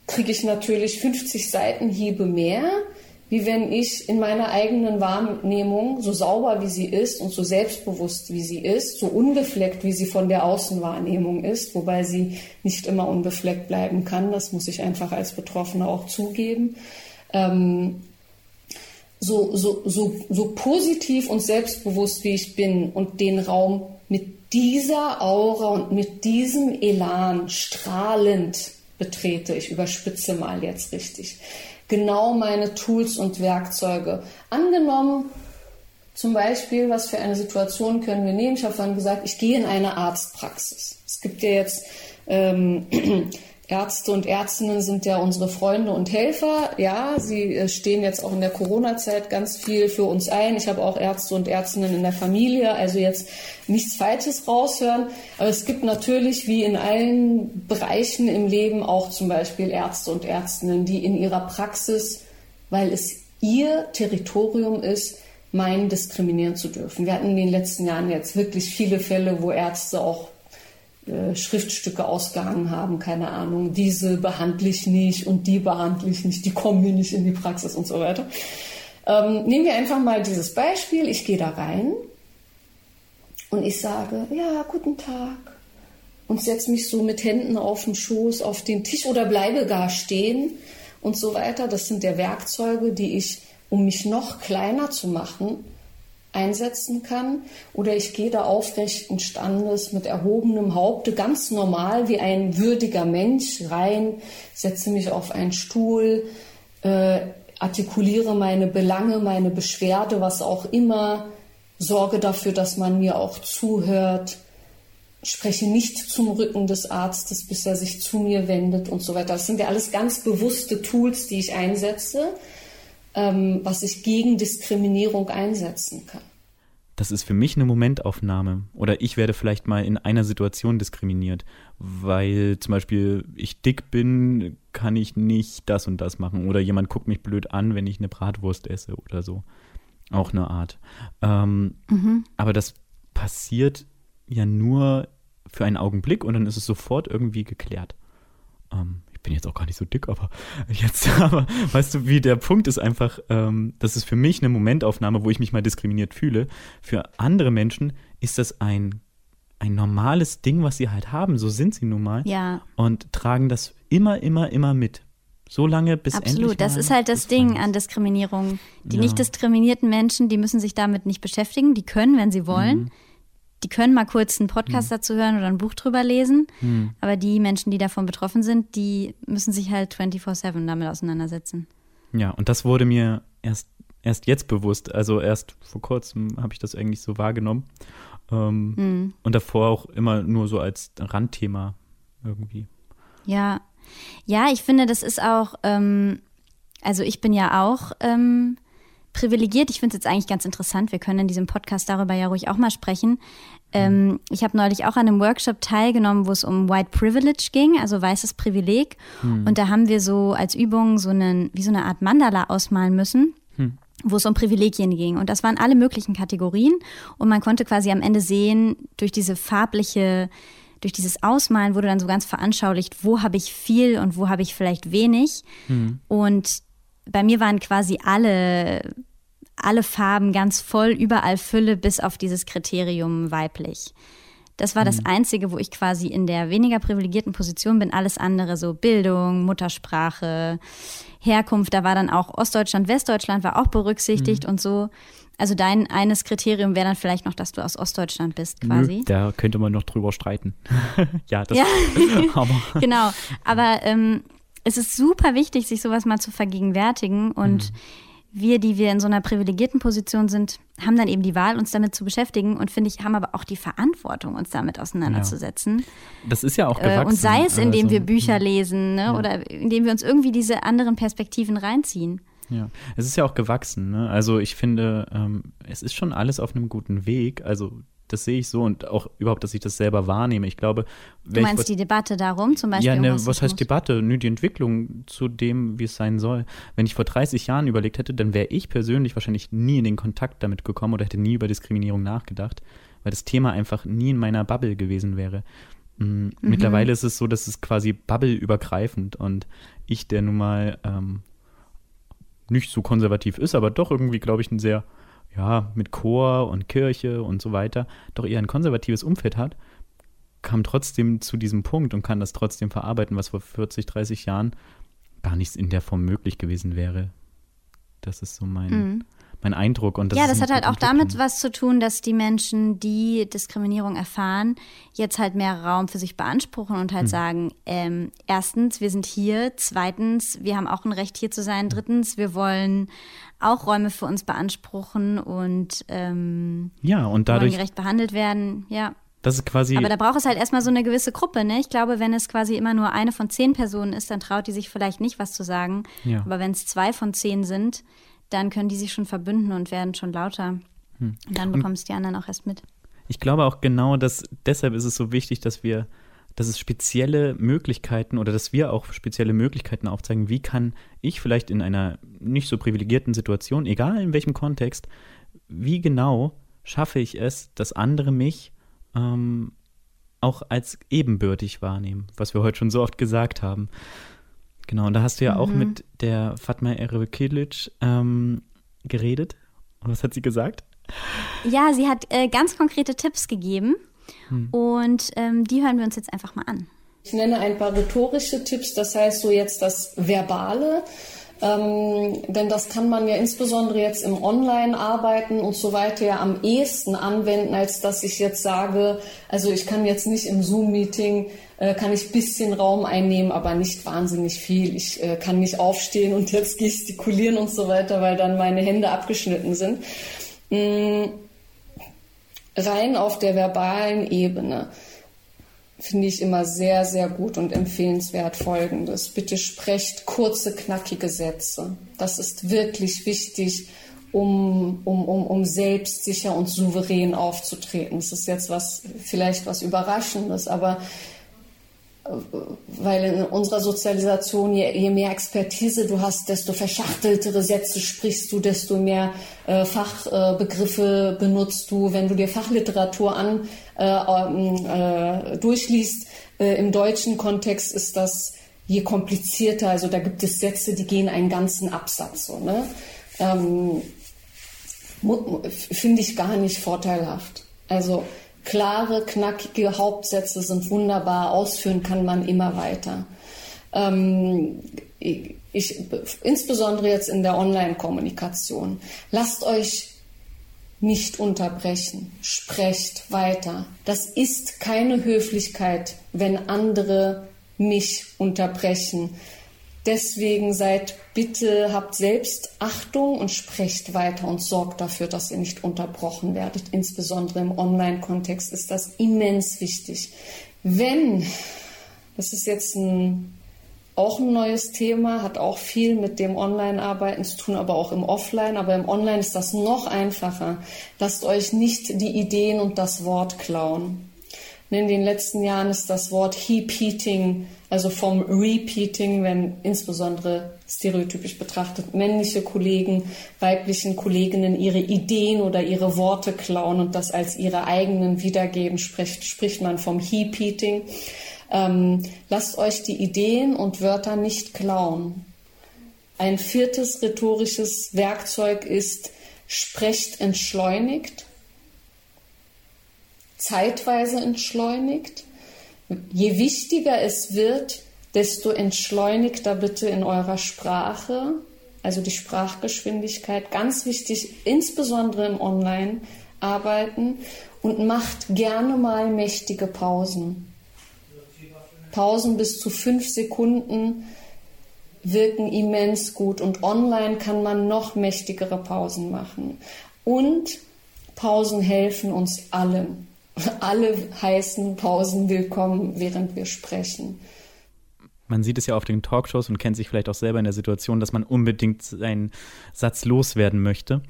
kriege ich natürlich 50 Seitenhiebe mehr, wie wenn ich in meiner eigenen Wahrnehmung, so sauber wie sie ist und so selbstbewusst wie sie ist, so unbefleckt wie sie von der Außenwahrnehmung ist, wobei sie nicht immer unbefleckt bleiben kann, das muss ich einfach als Betroffene auch zugeben, ähm, so, so, so, so positiv und selbstbewusst wie ich bin und den Raum mit dieser Aura und mit diesem Elan strahlend betrete, ich überspitze mal jetzt richtig, genau meine Tools und Werkzeuge. Angenommen, zum Beispiel, was für eine Situation können wir nehmen? Ich habe vorhin gesagt, ich gehe in eine Arztpraxis. Es gibt ja jetzt ähm, Ärzte und Ärztinnen sind ja unsere Freunde und Helfer. Ja, sie äh, stehen jetzt auch in der Corona-Zeit ganz viel für uns ein. Ich habe auch Ärzte und Ärztinnen in der Familie, also jetzt nichts Falsches raushören. Aber es gibt natürlich, wie in allen Bereichen im Leben, auch zum Beispiel Ärzte und Ärztinnen, die in ihrer Praxis, weil es ihr Territorium ist, meinen, diskriminieren zu dürfen. Wir hatten in den letzten Jahren jetzt wirklich viele Fälle, wo Ärzte auch Schriftstücke ausgehangen haben, keine Ahnung, diese behandle ich nicht und die behandle ich nicht, die kommen mir nicht in die Praxis und so weiter. Ähm, nehmen wir einfach mal dieses Beispiel, ich gehe da rein und ich sage, ja, guten Tag und setze mich so mit Händen auf den Schoß auf den Tisch oder bleibe gar stehen und so weiter. Das sind der Werkzeuge, die ich, um mich noch kleiner zu machen, einsetzen kann. Oder ich gehe da aufrechten Standes mit erhobenem Haupte ganz normal wie ein würdiger Mensch rein, setze mich auf einen Stuhl, äh, artikuliere meine Belange, meine Beschwerde, was auch immer, sorge dafür, dass man mir auch zuhört, spreche nicht zum Rücken des Arztes, bis er sich zu mir wendet und so weiter. Das sind ja alles ganz bewusste Tools, die ich einsetze ähm, was ich gegen Diskriminierung einsetzen kann. Das ist für mich eine Momentaufnahme. Oder ich werde vielleicht mal in einer Situation diskriminiert, weil zum Beispiel ich dick bin, kann ich nicht das und das machen. Oder jemand guckt mich blöd an, wenn ich eine Bratwurst esse oder so. Auch eine Art. Ähm, mhm. Aber das passiert ja nur für einen Augenblick und dann ist es sofort irgendwie geklärt. Ähm, bin jetzt auch gar nicht so dick, aber jetzt, aber weißt du, wie der Punkt ist einfach, ähm, das ist für mich eine Momentaufnahme, wo ich mich mal diskriminiert fühle. Für andere Menschen ist das ein, ein normales Ding, was sie halt haben. So sind sie nun mal. Ja. Und tragen das immer, immer, immer mit. So lange, bis Absolut, endlich das ist halt das Ding an Diskriminierung. Die ja. nicht diskriminierten Menschen, die müssen sich damit nicht beschäftigen. Die können, wenn sie wollen. Mhm die können mal kurz einen Podcast hm. dazu hören oder ein Buch drüber lesen. Hm. Aber die Menschen, die davon betroffen sind, die müssen sich halt 24-7 damit auseinandersetzen. Ja, und das wurde mir erst, erst jetzt bewusst. Also erst vor kurzem habe ich das eigentlich so wahrgenommen. Ähm, hm. Und davor auch immer nur so als Randthema irgendwie. Ja. Ja, ich finde, das ist auch, ähm, also ich bin ja auch ähm, privilegiert. Ich finde es jetzt eigentlich ganz interessant. Wir können in diesem Podcast darüber ja ruhig auch mal sprechen. Ähm, ich habe neulich auch an einem Workshop teilgenommen, wo es um White Privilege ging, also weißes Privileg. Hm. Und da haben wir so als Übung so einen, wie so eine Art Mandala ausmalen müssen. Hm wo es um Privilegien ging. Und das waren alle möglichen Kategorien. Und man konnte quasi am Ende sehen, durch diese farbliche, durch dieses Ausmalen wurde dann so ganz veranschaulicht, wo habe ich viel und wo habe ich vielleicht wenig. Hm. Und bei mir waren quasi alle alle Farben ganz voll, überall Fülle, bis auf dieses Kriterium weiblich. Das war das mhm. Einzige, wo ich quasi in der weniger privilegierten Position bin. Alles andere, so Bildung, Muttersprache, Herkunft, da war dann auch Ostdeutschland, Westdeutschland war auch berücksichtigt mhm. und so. Also dein eines Kriterium wäre dann vielleicht noch, dass du aus Ostdeutschland bist, quasi. Nö, da könnte man noch drüber streiten. ja, das ja. aber. genau. Aber ähm, es ist super wichtig, sich sowas mal zu vergegenwärtigen und mhm wir, die wir in so einer privilegierten Position sind, haben dann eben die Wahl, uns damit zu beschäftigen und finde ich, haben aber auch die Verantwortung, uns damit auseinanderzusetzen. Ja. Das ist ja auch gewachsen. Äh, und sei es, indem also, wir Bücher lesen ne, ja. oder indem wir uns irgendwie diese anderen Perspektiven reinziehen. Ja, es ist ja auch gewachsen. Ne? Also ich finde, ähm, es ist schon alles auf einem guten Weg. Also das sehe ich so und auch überhaupt, dass ich das selber wahrnehme. Ich glaube, du meinst ich, die Debatte darum zum Beispiel? Ja, ne, was heißt Debatte? Nö, die Entwicklung zu dem, wie es sein soll. Wenn ich vor 30 Jahren überlegt hätte, dann wäre ich persönlich wahrscheinlich nie in den Kontakt damit gekommen oder hätte nie über Diskriminierung nachgedacht, weil das Thema einfach nie in meiner Bubble gewesen wäre. Mm, mhm. Mittlerweile ist es so, dass es quasi bubbleübergreifend und ich, der nun mal ähm, nicht so konservativ ist, aber doch irgendwie, glaube ich, ein sehr ja, mit Chor und Kirche und so weiter, doch eher ein konservatives Umfeld hat, kam trotzdem zu diesem Punkt und kann das trotzdem verarbeiten, was vor 40, 30 Jahren gar nicht in der Form möglich gewesen wäre. Das ist so mein, mhm mein Eindruck. Und das ja, das hat halt auch damit was zu tun, dass die Menschen, die Diskriminierung erfahren, jetzt halt mehr Raum für sich beanspruchen und halt hm. sagen, ähm, erstens, wir sind hier, zweitens, wir haben auch ein Recht hier zu sein, drittens, wir wollen auch Räume für uns beanspruchen und ähm, ja, und dadurch gerecht behandelt werden, ja. Das ist quasi. Aber da braucht es halt erstmal so eine gewisse Gruppe, ne? Ich glaube, wenn es quasi immer nur eine von zehn Personen ist, dann traut die sich vielleicht nicht was zu sagen. Ja. Aber wenn es zwei von zehn sind, dann können die sich schon verbünden und werden schon lauter. Hm. Und dann bekommen es die anderen auch erst mit. Ich glaube auch genau, dass deshalb ist es so wichtig, dass wir, dass es spezielle Möglichkeiten oder dass wir auch spezielle Möglichkeiten aufzeigen, wie kann ich vielleicht in einer nicht so privilegierten Situation, egal in welchem Kontext, wie genau schaffe ich es, dass andere mich ähm, auch als ebenbürtig wahrnehmen, was wir heute schon so oft gesagt haben. Genau, und da hast du ja mhm. auch mit der Fatma Erevkilic ähm, geredet. Und was hat sie gesagt? Ja, sie hat äh, ganz konkrete Tipps gegeben. Hm. Und ähm, die hören wir uns jetzt einfach mal an. Ich nenne ein paar rhetorische Tipps, das heißt so jetzt das Verbale. Ähm, denn das kann man ja insbesondere jetzt im Online-Arbeiten und so weiter ja am ehesten anwenden, als dass ich jetzt sage, also ich kann jetzt nicht im Zoom-Meeting äh, kann ich bisschen Raum einnehmen, aber nicht wahnsinnig viel. Ich äh, kann nicht aufstehen und jetzt gestikulieren und so weiter, weil dann meine Hände abgeschnitten sind. Mhm. Rein auf der verbalen Ebene finde ich immer sehr, sehr gut und empfehlenswert Folgendes. Bitte sprecht kurze, knackige Sätze. Das ist wirklich wichtig, um, um, um, um selbstsicher und souverän aufzutreten. Das ist jetzt was, vielleicht was Überraschendes, aber weil in unserer Sozialisation, je, je, mehr Expertise du hast, desto verschachteltere Sätze sprichst du, desto mehr äh, Fachbegriffe äh, benutzt du. Wenn du dir Fachliteratur an äh, ähm, äh durchliest, äh, im deutschen Kontext ist das je komplizierter. Also da gibt es Sätze, die gehen einen ganzen Absatz. So, ne? ähm, Finde ich gar nicht vorteilhaft. Also klare, knackige Hauptsätze sind wunderbar, ausführen kann man immer weiter. Ähm, ich, insbesondere jetzt in der Online-Kommunikation. Lasst euch nicht unterbrechen. Sprecht weiter. Das ist keine Höflichkeit, wenn andere mich unterbrechen. Deswegen seid bitte, habt selbst Achtung und sprecht weiter und sorgt dafür, dass ihr nicht unterbrochen werdet. Insbesondere im Online-Kontext ist das immens wichtig. Wenn, das ist jetzt ein, auch ein neues Thema, hat auch viel mit dem Online-Arbeiten zu tun, aber auch im Offline. Aber im Online ist das noch einfacher. Lasst euch nicht die Ideen und das Wort klauen. In den letzten Jahren ist das Wort Heap-Eating, also vom Repeating, wenn insbesondere stereotypisch betrachtet männliche Kollegen weiblichen Kolleginnen ihre Ideen oder ihre Worte klauen und das als ihre eigenen wiedergeben, spricht, spricht man vom Heap-Eating. Ähm, lasst euch die Ideen und Wörter nicht klauen. Ein viertes rhetorisches Werkzeug ist, sprecht entschleunigt zeitweise entschleunigt. Je wichtiger es wird, desto entschleunigter bitte in eurer Sprache, also die Sprachgeschwindigkeit, ganz wichtig, insbesondere im Online-Arbeiten und macht gerne mal mächtige Pausen. Pausen bis zu fünf Sekunden wirken immens gut und online kann man noch mächtigere Pausen machen. Und Pausen helfen uns allen. Alle heißen Pausen willkommen, während wir sprechen. Man sieht es ja auf den Talkshows und kennt sich vielleicht auch selber in der Situation, dass man unbedingt seinen Satz loswerden möchte.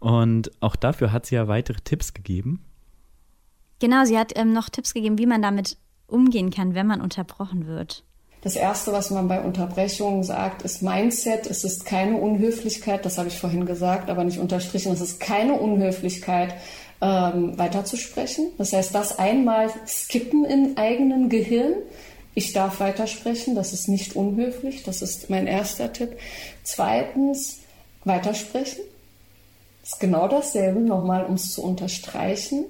Und auch dafür hat sie ja weitere Tipps gegeben. Genau, sie hat ähm, noch Tipps gegeben, wie man damit umgehen kann, wenn man unterbrochen wird. Das Erste, was man bei Unterbrechungen sagt, ist Mindset. Es ist keine Unhöflichkeit, das habe ich vorhin gesagt, aber nicht unterstrichen. Es ist keine Unhöflichkeit, ähm, weiterzusprechen. Das heißt, das einmal skippen im eigenen Gehirn. Ich darf weitersprechen, das ist nicht unhöflich, das ist mein erster Tipp. Zweitens, weitersprechen. Das ist genau dasselbe, nochmal, um es zu unterstreichen.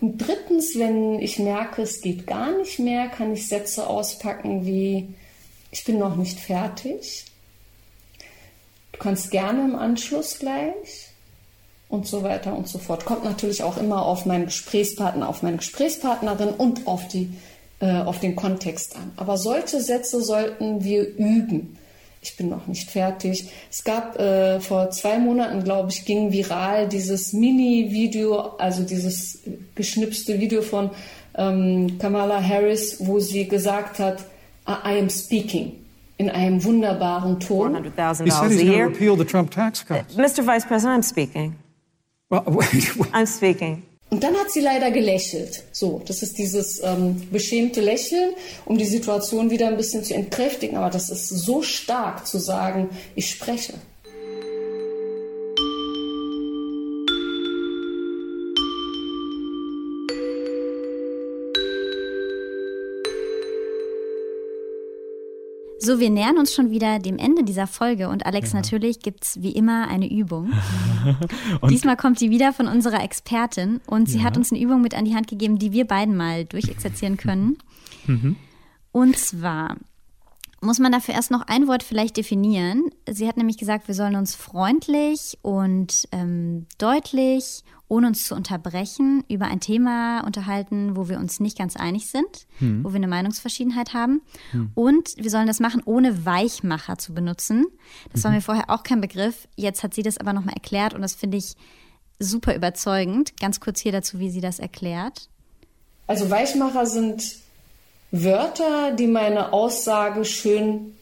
Und drittens, wenn ich merke, es geht gar nicht mehr, kann ich Sätze auspacken wie, ich bin noch nicht fertig. Du kannst gerne im Anschluss gleich und so weiter und so fort. Kommt natürlich auch immer auf meinen Gesprächspartner, auf meine Gesprächspartnerin und auf, die, äh, auf den Kontext an. Aber solche Sätze sollten wir üben ich bin noch nicht fertig. Es gab äh, vor zwei Monaten, glaube ich, ging viral dieses Mini-Video, also dieses geschnipste Video von ähm, Kamala Harris, wo sie gesagt hat, I am speaking in einem wunderbaren Ton. $400,000 a year. repeal the Trump tax cuts. Mr. Vice President, I'm speaking. I'm speaking. Und dann hat sie leider gelächelt. So, das ist dieses ähm, beschämte Lächeln, um die Situation wieder ein bisschen zu entkräftigen. Aber das ist so stark zu sagen, ich spreche. So, wir nähern uns schon wieder dem Ende dieser Folge und Alex, ja. natürlich gibt es wie immer eine Übung. Diesmal kommt die wieder von unserer Expertin und sie ja. hat uns eine Übung mit an die Hand gegeben, die wir beiden mal durchexerzieren können. Mhm. Und zwar muss man dafür erst noch ein Wort vielleicht definieren. Sie hat nämlich gesagt, wir sollen uns freundlich und ähm, deutlich ohne uns zu unterbrechen, über ein Thema unterhalten, wo wir uns nicht ganz einig sind, hm. wo wir eine Meinungsverschiedenheit haben. Hm. Und wir sollen das machen, ohne Weichmacher zu benutzen. Das mhm. war mir vorher auch kein Begriff. Jetzt hat sie das aber nochmal erklärt und das finde ich super überzeugend. Ganz kurz hier dazu, wie sie das erklärt. Also Weichmacher sind Wörter, die meine Aussage schön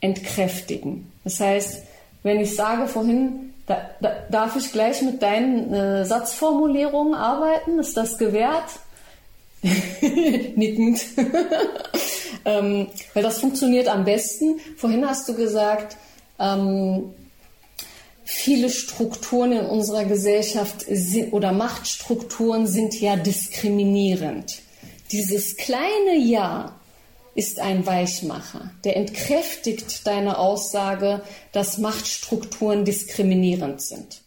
entkräftigen. Das heißt, wenn ich sage vorhin, da, da, darf ich gleich mit deinen äh, Satzformulierungen arbeiten? Ist das gewährt? Nickend. ähm, weil das funktioniert am besten. Vorhin hast du gesagt, ähm, viele Strukturen in unserer Gesellschaft sind, oder Machtstrukturen sind ja diskriminierend. Dieses kleine Ja ist ein Weichmacher. Der entkräftigt deine Aussage, dass Machtstrukturen diskriminierend sind.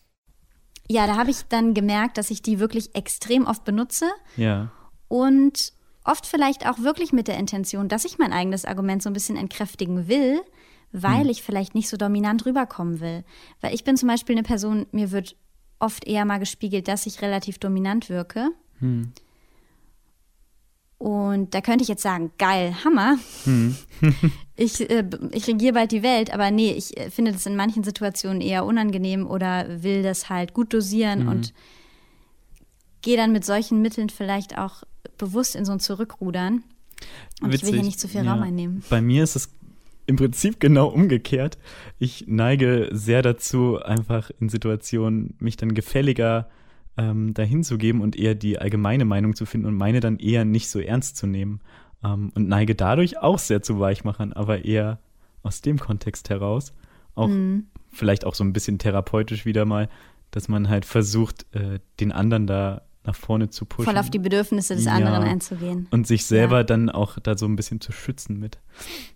Ja, da habe ich dann gemerkt, dass ich die wirklich extrem oft benutze. Ja. Und oft vielleicht auch wirklich mit der Intention, dass ich mein eigenes Argument so ein bisschen entkräftigen will, weil hm. ich vielleicht nicht so dominant rüberkommen will. Weil ich bin zum Beispiel eine Person, mir wird oft eher mal gespiegelt, dass ich relativ dominant wirke. Hm. Und da könnte ich jetzt sagen, geil, Hammer. Hm. ich, äh, ich regiere bald die Welt, aber nee, ich äh, finde das in manchen Situationen eher unangenehm oder will das halt gut dosieren hm. und gehe dann mit solchen Mitteln vielleicht auch bewusst in so ein Zurückrudern. Und Witzig. ich will hier nicht zu viel ja. Raum einnehmen. Bei mir ist es im Prinzip genau umgekehrt. Ich neige sehr dazu, einfach in Situationen mich dann gefälliger ähm, dahin zu geben und eher die allgemeine Meinung zu finden und meine dann eher nicht so ernst zu nehmen. Ähm, und neige dadurch auch sehr zu Weichmachern, aber eher aus dem Kontext heraus. Auch mhm. vielleicht auch so ein bisschen therapeutisch wieder mal, dass man halt versucht, äh, den anderen da nach vorne zu pushen. Voll auf die Bedürfnisse des ja. anderen einzugehen. Und sich selber ja. dann auch da so ein bisschen zu schützen mit.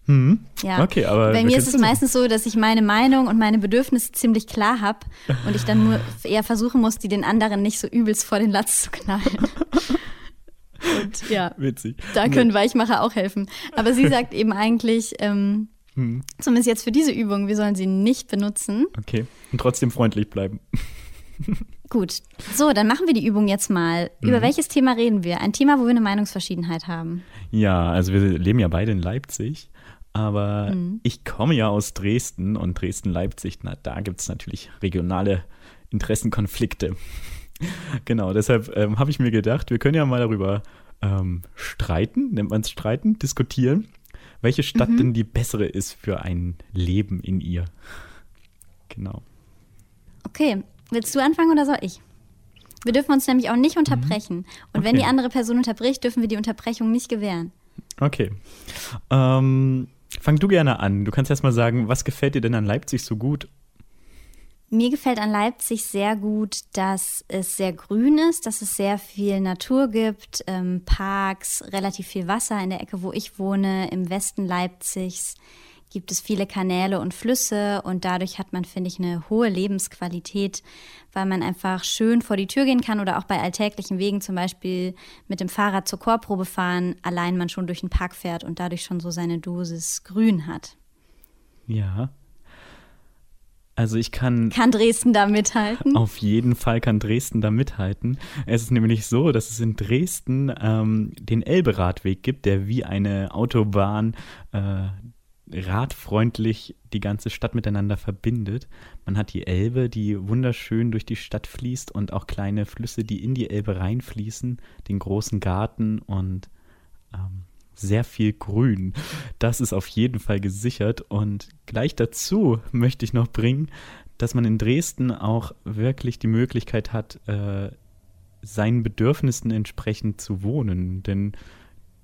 Hm. Ja. Okay, aber Bei mir ist es meistens so, dass ich meine Meinung und meine Bedürfnisse ziemlich klar habe und ich dann nur eher versuchen muss, die den anderen nicht so übelst vor den Latz zu knallen. Und ja, Witzig. da können Weichmacher auch helfen. Aber sie sagt eben eigentlich, ähm, hm. zumindest jetzt für diese Übung, wir sollen sie nicht benutzen. Okay, und trotzdem freundlich bleiben. Gut, so, dann machen wir die Übung jetzt mal. Mhm. Über welches Thema reden wir? Ein Thema, wo wir eine Meinungsverschiedenheit haben. Ja, also wir leben ja beide in Leipzig, aber mhm. ich komme ja aus Dresden und Dresden-Leipzig, na, da gibt es natürlich regionale Interessenkonflikte. genau, deshalb ähm, habe ich mir gedacht, wir können ja mal darüber ähm, streiten, nennt man es streiten, diskutieren, welche Stadt mhm. denn die bessere ist für ein Leben in ihr. Genau. Okay, Willst du anfangen oder soll ich? Wir dürfen uns nämlich auch nicht mhm. unterbrechen. Mhm. Und okay. wenn die andere Person unterbricht, dürfen wir die Unterbrechung nicht gewähren. Okay. Ähm, fang du gerne an. Du kannst erst mal sagen, was gefällt dir denn an Leipzig so gut? Mir gefällt an Leipzig sehr gut, dass es sehr grün ist, dass es sehr viel Natur gibt, ähm, Parks, relativ viel Wasser in der Ecke, wo ich wohne, im Westen Leipzigs gibt es viele Kanäle und Flüsse und dadurch hat man, finde ich, eine hohe Lebensqualität, weil man einfach schön vor die Tür gehen kann oder auch bei alltäglichen Wegen zum Beispiel mit dem Fahrrad zur Chorprobe fahren, allein man schon durch den Park fährt und dadurch schon so seine Dosis Grün hat. Ja. Also ich kann. Kann Dresden da mithalten? Auf jeden Fall kann Dresden da mithalten. Es ist nämlich so, dass es in Dresden ähm, den Elberadweg gibt, der wie eine Autobahn äh, radfreundlich die ganze Stadt miteinander verbindet. Man hat die Elbe, die wunderschön durch die Stadt fließt und auch kleine Flüsse, die in die Elbe reinfließen, den großen Garten und ähm, sehr viel Grün. Das ist auf jeden Fall gesichert. Und gleich dazu möchte ich noch bringen, dass man in Dresden auch wirklich die Möglichkeit hat, äh, seinen Bedürfnissen entsprechend zu wohnen. Denn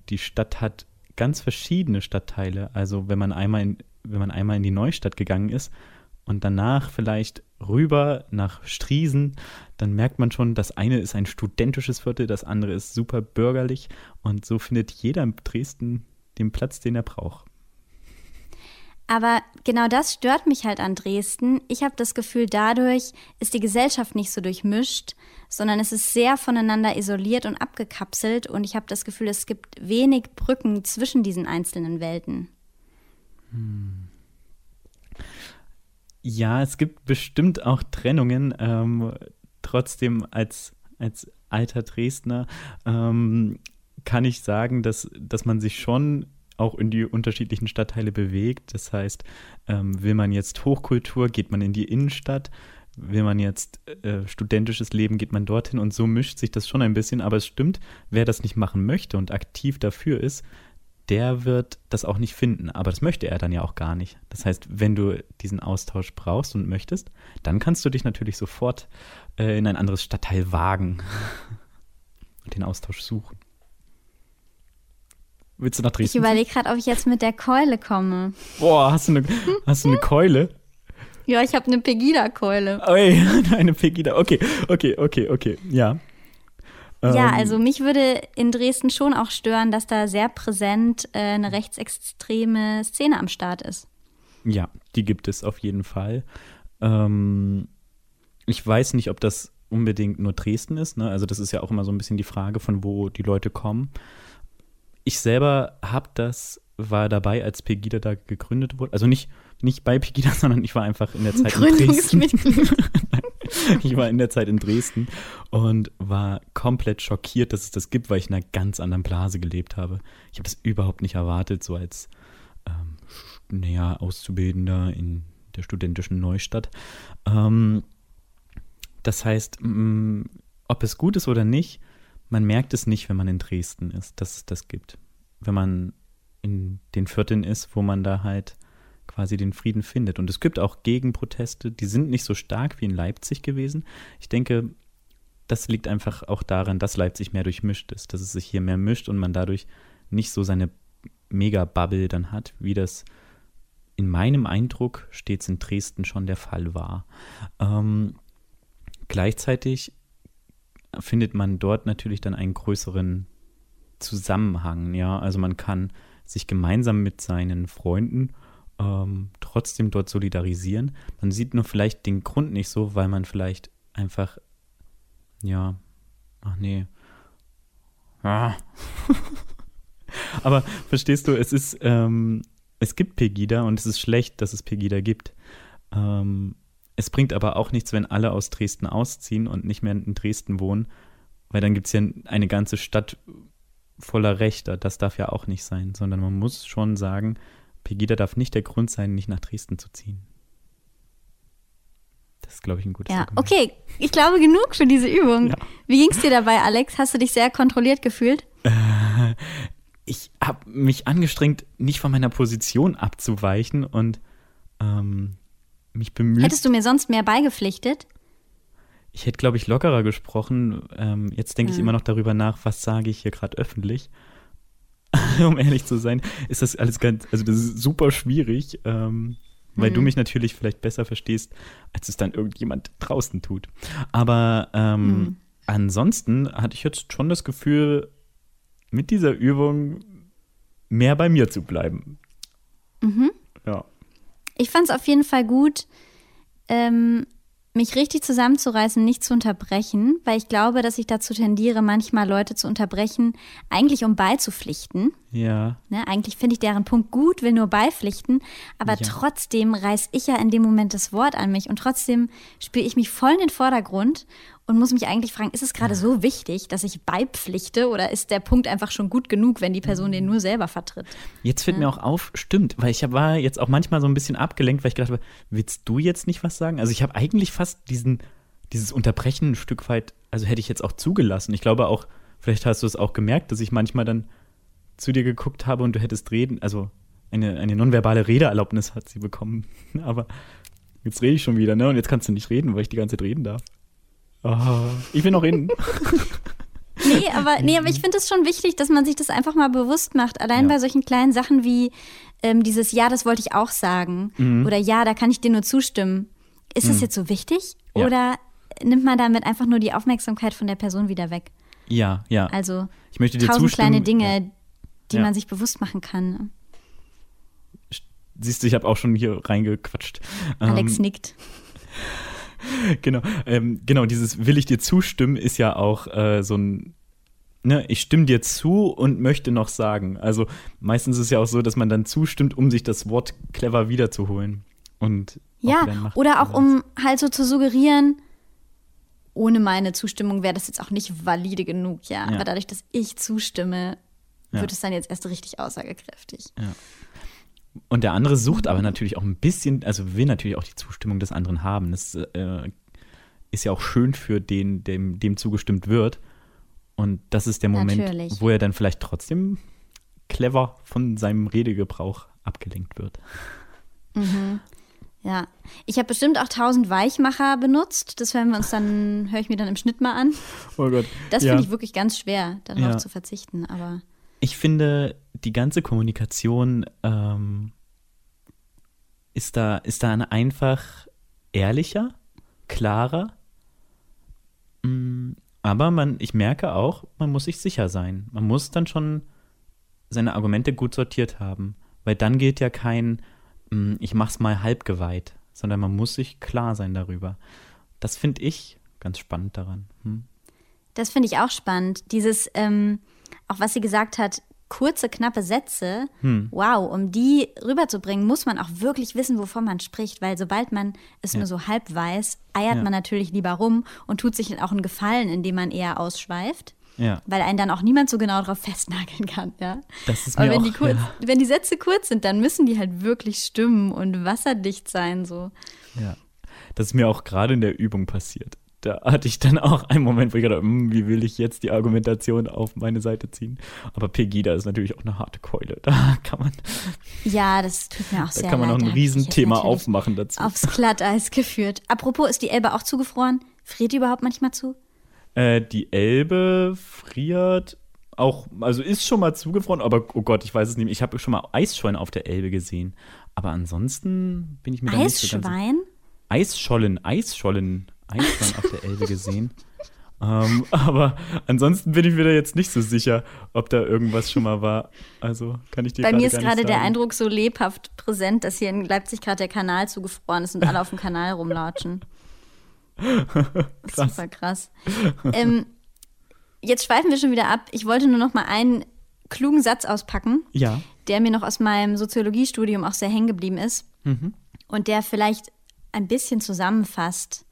die Stadt hat ganz verschiedene Stadtteile. Also wenn man einmal in, wenn man einmal in die Neustadt gegangen ist und danach vielleicht rüber nach Striesen, dann merkt man schon, das eine ist ein studentisches Viertel, das andere ist super bürgerlich und so findet jeder in Dresden den Platz, den er braucht. Aber genau das stört mich halt an Dresden. Ich habe das Gefühl, dadurch ist die Gesellschaft nicht so durchmischt, sondern es ist sehr voneinander isoliert und abgekapselt und ich habe das Gefühl, es gibt wenig Brücken zwischen diesen einzelnen Welten. Hm. Ja, es gibt bestimmt auch Trennungen. Ähm, trotzdem als, als alter Dresdner ähm, kann ich sagen, dass, dass man sich schon auch in die unterschiedlichen Stadtteile bewegt. Das heißt, ähm, will man jetzt Hochkultur, geht man in die Innenstadt. Will man jetzt äh, studentisches Leben, geht man dorthin und so mischt sich das schon ein bisschen. Aber es stimmt, wer das nicht machen möchte und aktiv dafür ist, der wird das auch nicht finden. Aber das möchte er dann ja auch gar nicht. Das heißt, wenn du diesen Austausch brauchst und möchtest, dann kannst du dich natürlich sofort äh, in ein anderes Stadtteil wagen und den Austausch suchen. Willst du nach Dresden? Ich überlege gerade, ob ich jetzt mit der Keule komme. Boah, hast du eine, hast du eine Keule? Ja, ich habe eine Pegida-Keule. Oi, eine Pegida. Okay, okay, okay, okay. Ja. Ja, ähm. also mich würde in Dresden schon auch stören, dass da sehr präsent äh, eine rechtsextreme Szene am Start ist. Ja, die gibt es auf jeden Fall. Ähm, ich weiß nicht, ob das unbedingt nur Dresden ist. Ne? Also das ist ja auch immer so ein bisschen die Frage, von wo die Leute kommen. Ich selber habe das, war dabei, als Pegida da gegründet wurde. Also nicht, nicht bei Pegida, sondern ich war einfach in der Zeit in Dresden. ich war in der Zeit in Dresden und war komplett schockiert, dass es das gibt, weil ich in einer ganz anderen Blase gelebt habe. Ich habe das überhaupt nicht erwartet, so als ähm, naja, Auszubildender in der studentischen Neustadt. Ähm, das heißt, mh, ob es gut ist oder nicht, man merkt es nicht, wenn man in Dresden ist, dass es das gibt. Wenn man in den Vierteln ist, wo man da halt quasi den Frieden findet. Und es gibt auch Gegenproteste, die sind nicht so stark wie in Leipzig gewesen. Ich denke, das liegt einfach auch daran, dass Leipzig mehr durchmischt ist, dass es sich hier mehr mischt und man dadurch nicht so seine Mega-Bubble dann hat, wie das in meinem Eindruck stets in Dresden schon der Fall war. Ähm, gleichzeitig findet man dort natürlich dann einen größeren Zusammenhang. Ja, also man kann sich gemeinsam mit seinen Freunden ähm, trotzdem dort solidarisieren. Man sieht nur vielleicht den Grund nicht so, weil man vielleicht einfach, ja, ach nee, Ah. Aber verstehst du, es ist, ähm, es gibt Pegida und es ist schlecht, dass es Pegida gibt. Ähm, es bringt aber auch nichts, wenn alle aus Dresden ausziehen und nicht mehr in Dresden wohnen, weil dann gibt es ja eine ganze Stadt voller Rechter. Das darf ja auch nicht sein, sondern man muss schon sagen, Pegida darf nicht der Grund sein, nicht nach Dresden zu ziehen. Das ist, glaube ich, ein gutes Ja, Argument. okay. Ich glaube genug für diese Übung. Ja. Wie ging es dir dabei, Alex? Hast du dich sehr kontrolliert gefühlt? Äh, ich habe mich angestrengt, nicht von meiner Position abzuweichen und ähm, mich bemüht. Hättest du mir sonst mehr beigepflichtet? Ich hätte, glaube ich, lockerer gesprochen. Ähm, jetzt denke ich Ja. immer noch darüber nach, was sage ich hier gerade öffentlich. um ehrlich zu sein, ist das alles ganz, also das ist super schwierig, ähm, weil du Mhm. mich natürlich vielleicht besser verstehst, als es dann irgendjemand draußen tut. Aber ähm, Mhm. ansonsten hatte ich jetzt schon das Gefühl, mit dieser Übung mehr bei mir zu bleiben. Mhm. Ja. Ich fand es auf jeden Fall gut, ähm, mich richtig zusammenzureißen, nicht zu unterbrechen, weil ich glaube, dass ich dazu tendiere, manchmal Leute zu unterbrechen, eigentlich um beizupflichten. Ja. Ne? Eigentlich finde ich deren Punkt gut, will nur beipflichten, aber Ja. trotzdem reiß ich ja in dem Moment das Wort an mich und trotzdem spiele ich mich voll in den Vordergrund und muss mich eigentlich fragen, ist es gerade so wichtig, dass ich beipflichte oder ist der Punkt einfach schon gut genug, wenn die Person den nur selber vertritt? Jetzt fällt mir auch auf, stimmt, weil ich war jetzt auch manchmal so ein bisschen abgelenkt, weil ich gedacht habe, willst du jetzt nicht was sagen? Also ich habe eigentlich fast diesen, dieses Unterbrechen ein Stück weit, also hätte ich jetzt auch zugelassen. Ich glaube auch, vielleicht hast du es auch gemerkt, dass ich manchmal dann zu dir geguckt habe und du hättest reden, also eine, eine nonverbale Redeerlaubnis hat sie bekommen. Aber jetzt rede ich schon wieder, ne? Und jetzt kannst du nicht reden, weil ich die ganze Zeit reden darf. Oh, ich will noch reden. Nee, aber, nee, aber ich finde es schon wichtig, dass man sich das einfach mal bewusst macht. Allein Ja. bei solchen kleinen Sachen wie ähm, dieses Ja, das wollte ich auch sagen Mhm. oder Ja, da kann ich dir nur zustimmen. Ist es jetzt so wichtig Ja. oder nimmt man damit einfach nur die Aufmerksamkeit von der Person wieder weg? Ja, ja. Also ich möchte dir tausend zustimmen. kleine Dinge, die Ja. man sich bewusst machen kann. Siehst du, ich habe auch schon hier reingequatscht. Alex Ähm, nickt. Genau, ähm, genau, dieses will ich dir zustimmen ist ja auch äh, so ein, ne, ich stimme dir zu und möchte noch sagen. Also meistens ist es ja auch so, dass man dann zustimmt, um sich das Wort clever wiederzuholen. Und auch Ja, Macht oder auch um halt so zu suggerieren, ohne meine Zustimmung wäre das jetzt auch nicht valide genug, ja. Ja. Aber dadurch, dass ich zustimme, Ja. wird es dann jetzt erst richtig aussagekräftig. Und der andere sucht aber natürlich auch ein bisschen, also will natürlich auch die Zustimmung des anderen haben. Das äh, ist ja auch schön für den, dem, dem zugestimmt wird. Und das ist der Moment, Natürlich. wo er dann vielleicht trotzdem clever von seinem Redegebrauch abgelenkt wird. Ja, ich habe bestimmt auch tausend Weichmacher benutzt. Das hören wir uns dann, höre ich mir dann im Schnitt mal an. Oh Gott. Das ja. finde ich wirklich ganz schwer, darauf Ja. zu verzichten. Aber Ich finde, die ganze Kommunikation ähm, ist, da, ist dann einfach ehrlicher, klarer. Mm, Aber man, ich merke auch, man muss sich sicher sein. Man muss dann schon seine Argumente gut sortiert haben. Weil dann gilt ja kein, mm, ich mach's mal halbgeweiht, sondern man muss sich klar sein darüber. Das finde ich ganz spannend daran. Hm? das finde ich auch spannend. Dieses, ähm, auch was sie gesagt hat, kurze, knappe Sätze, Hm. wow, um die rüberzubringen, muss man auch wirklich wissen, wovon man spricht, weil sobald man es nur so halb weiß, eiert Ja. man natürlich lieber rum und tut sich dann auch einen Gefallen, indem man eher ausschweift. Ja. Weil einen dann auch niemand so genau darauf festnageln kann, ja. Das ist Aber mir wenn auch, die, kurz, ja. wenn die Sätze kurz sind, dann müssen die halt wirklich stimmen und wasserdicht sein, so. Ja, das ist mir auch gerade in der Übung passiert. Da hatte ich dann auch einen Moment, wo ich gedacht habe, "Hm, wie will ich jetzt die Argumentation auf meine Seite ziehen? Aber Pegida ist natürlich auch eine harte Keule. Da kann man, Ja, das tut mir auch da sehr kann man leid. noch ein Da Riesenthema aufmachen dazu. Aufs Glatteis geführt. Apropos, ist die Elbe auch zugefroren? Friert die überhaupt manchmal zu? Äh, die Elbe friert auch, also ist schon mal zugefroren, aber oh Gott, ich weiß es nicht. mehr. Ich habe schon mal Eisschollen auf der Elbe gesehen. Aber ansonsten bin ich mir da nicht so ganz Eisschwein? Eisschollen, Eisschollen, Eisschollen auf der Elbe gesehen. ähm, aber ansonsten bin ich mir da jetzt nicht so sicher, ob da irgendwas schon mal war. Also kann ich dir Bei mir ist gerade der. Eindruck so lebhaft präsent, dass hier in Leipzig gerade der Kanal zugefroren ist und alle auf dem Kanal rumlatschen. Krass. Super krass. ähm, jetzt schweifen wir schon wieder ab. Ich wollte nur noch mal einen klugen Satz auspacken, ja. der mir noch aus meinem Soziologiestudium auch sehr hängen geblieben ist mhm. und der vielleicht ein bisschen zusammenfasst,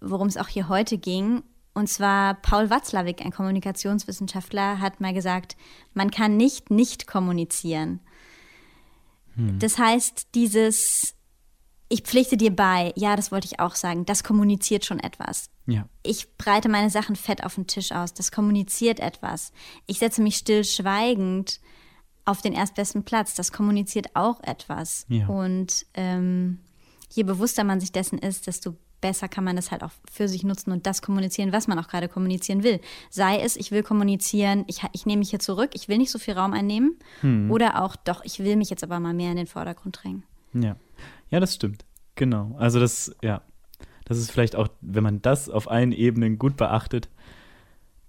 worum es auch hier heute ging. Und zwar Paul Watzlawick, ein Kommunikationswissenschaftler, hat mal gesagt, man kann nicht nicht kommunizieren. Hm. Das heißt, dieses ich pflichte dir bei, ja, das wollte ich auch sagen, das kommuniziert schon etwas. Ja. Ich breite meine Sachen fett auf den Tisch aus, das kommuniziert etwas. Ich setze mich still schweigend auf den erstbesten Platz, das kommuniziert auch etwas. Ja. Und ähm, je bewusster man sich dessen ist, desto besser kann man das halt auch für sich nutzen und das kommunizieren, was man auch gerade kommunizieren will. Sei es, ich will kommunizieren, ich, ich nehme mich hier zurück, ich will nicht so viel Raum einnehmen. Hm. Oder auch, doch, ich will mich jetzt aber mal mehr in den Vordergrund drängen. Ja. Ja, das stimmt. Genau. Also das, ja. Das ist vielleicht auch, wenn man das auf allen Ebenen gut beachtet,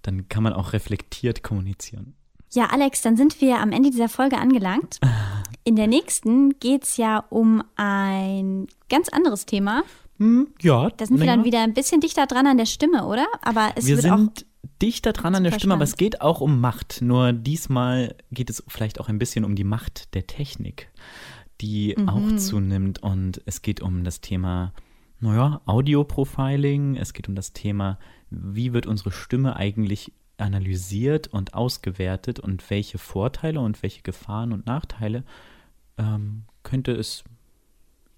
dann kann man auch reflektiert kommunizieren. Ja, Alex, dann sind wir am Ende dieser Folge angelangt. In der nächsten geht es ja um ein ganz anderes Thema. Hm, ja. Da sind wir dann wieder ein bisschen dichter dran an der Stimme, oder? Aber es wir wird sind dichter dran an der Stimme, aber es geht auch um Macht. Nur diesmal geht es vielleicht auch ein bisschen um die Macht der Technik die mhm. auch zunimmt. Und es geht um das Thema, naja, Audio-Profiling. Es geht um das Thema, wie wird unsere Stimme eigentlich analysiert und ausgewertet und welche Vorteile und welche Gefahren und Nachteile ähm, könnte es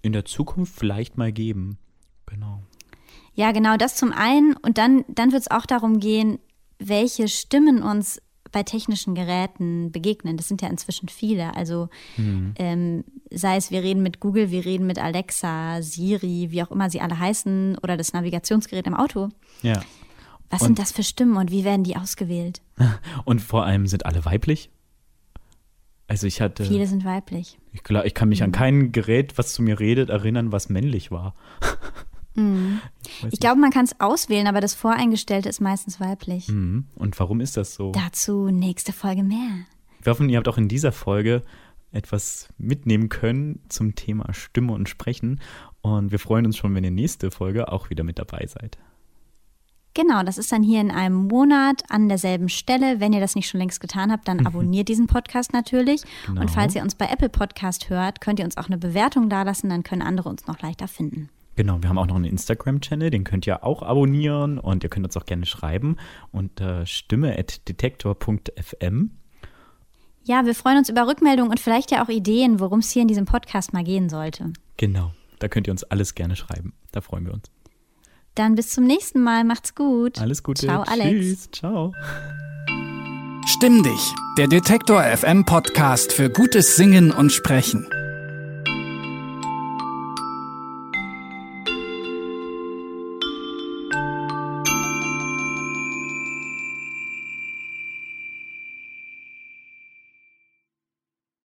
in der Zukunft vielleicht mal geben. Genau. Ja, genau, das zum einen. Und dann, dann wird es auch darum gehen, welche Stimmen uns bei technischen Geräten begegnen. Das sind ja inzwischen viele. Also mhm. ähm, sei es, wir reden mit Google, wir reden mit Alexa, Siri, wie auch immer sie alle heißen, oder das Navigationsgerät im Auto. Ja. Was und, sind das für Stimmen und wie werden die ausgewählt? Und vor allem sind alle weiblich? Also ich hatte. Viele sind weiblich. Ich, ich kann mich mhm. an kein Gerät, was zu mir redet, erinnern, was männlich war. Mhm. Ich, ich glaube, man kann es auswählen, aber das Voreingestellte ist meistens weiblich. Mhm. Und warum ist das so? Dazu nächste Folge mehr. Wir hoffen, ihr habt auch in dieser Folge etwas mitnehmen können zum Thema Stimme und Sprechen. Und wir freuen uns schon, wenn ihr nächste Folge auch wieder mit dabei seid. Genau, das ist dann hier in einem Monat an derselben Stelle. Wenn ihr das nicht schon längst getan habt, dann abonniert diesen Podcast natürlich. Genau. Und falls ihr uns bei Apple Podcast hört, könnt ihr uns auch eine Bewertung dalassen, dann können andere uns noch leichter finden. Genau, wir haben auch noch einen Instagram-Channel, den könnt ihr auch abonnieren und ihr könnt uns auch gerne schreiben unter stimme.detektor.fm. Ja, wir freuen uns über Rückmeldungen und vielleicht ja auch Ideen, worum es hier in diesem Podcast mal gehen sollte. Genau, da könnt ihr uns alles gerne schreiben. Da freuen wir uns. Dann bis zum nächsten Mal. Macht's gut. Alles Gute. Ciao, Alex. Tschüss. Ciao. Stimm dich, der Detektor FM Podcast für gutes Singen und Sprechen.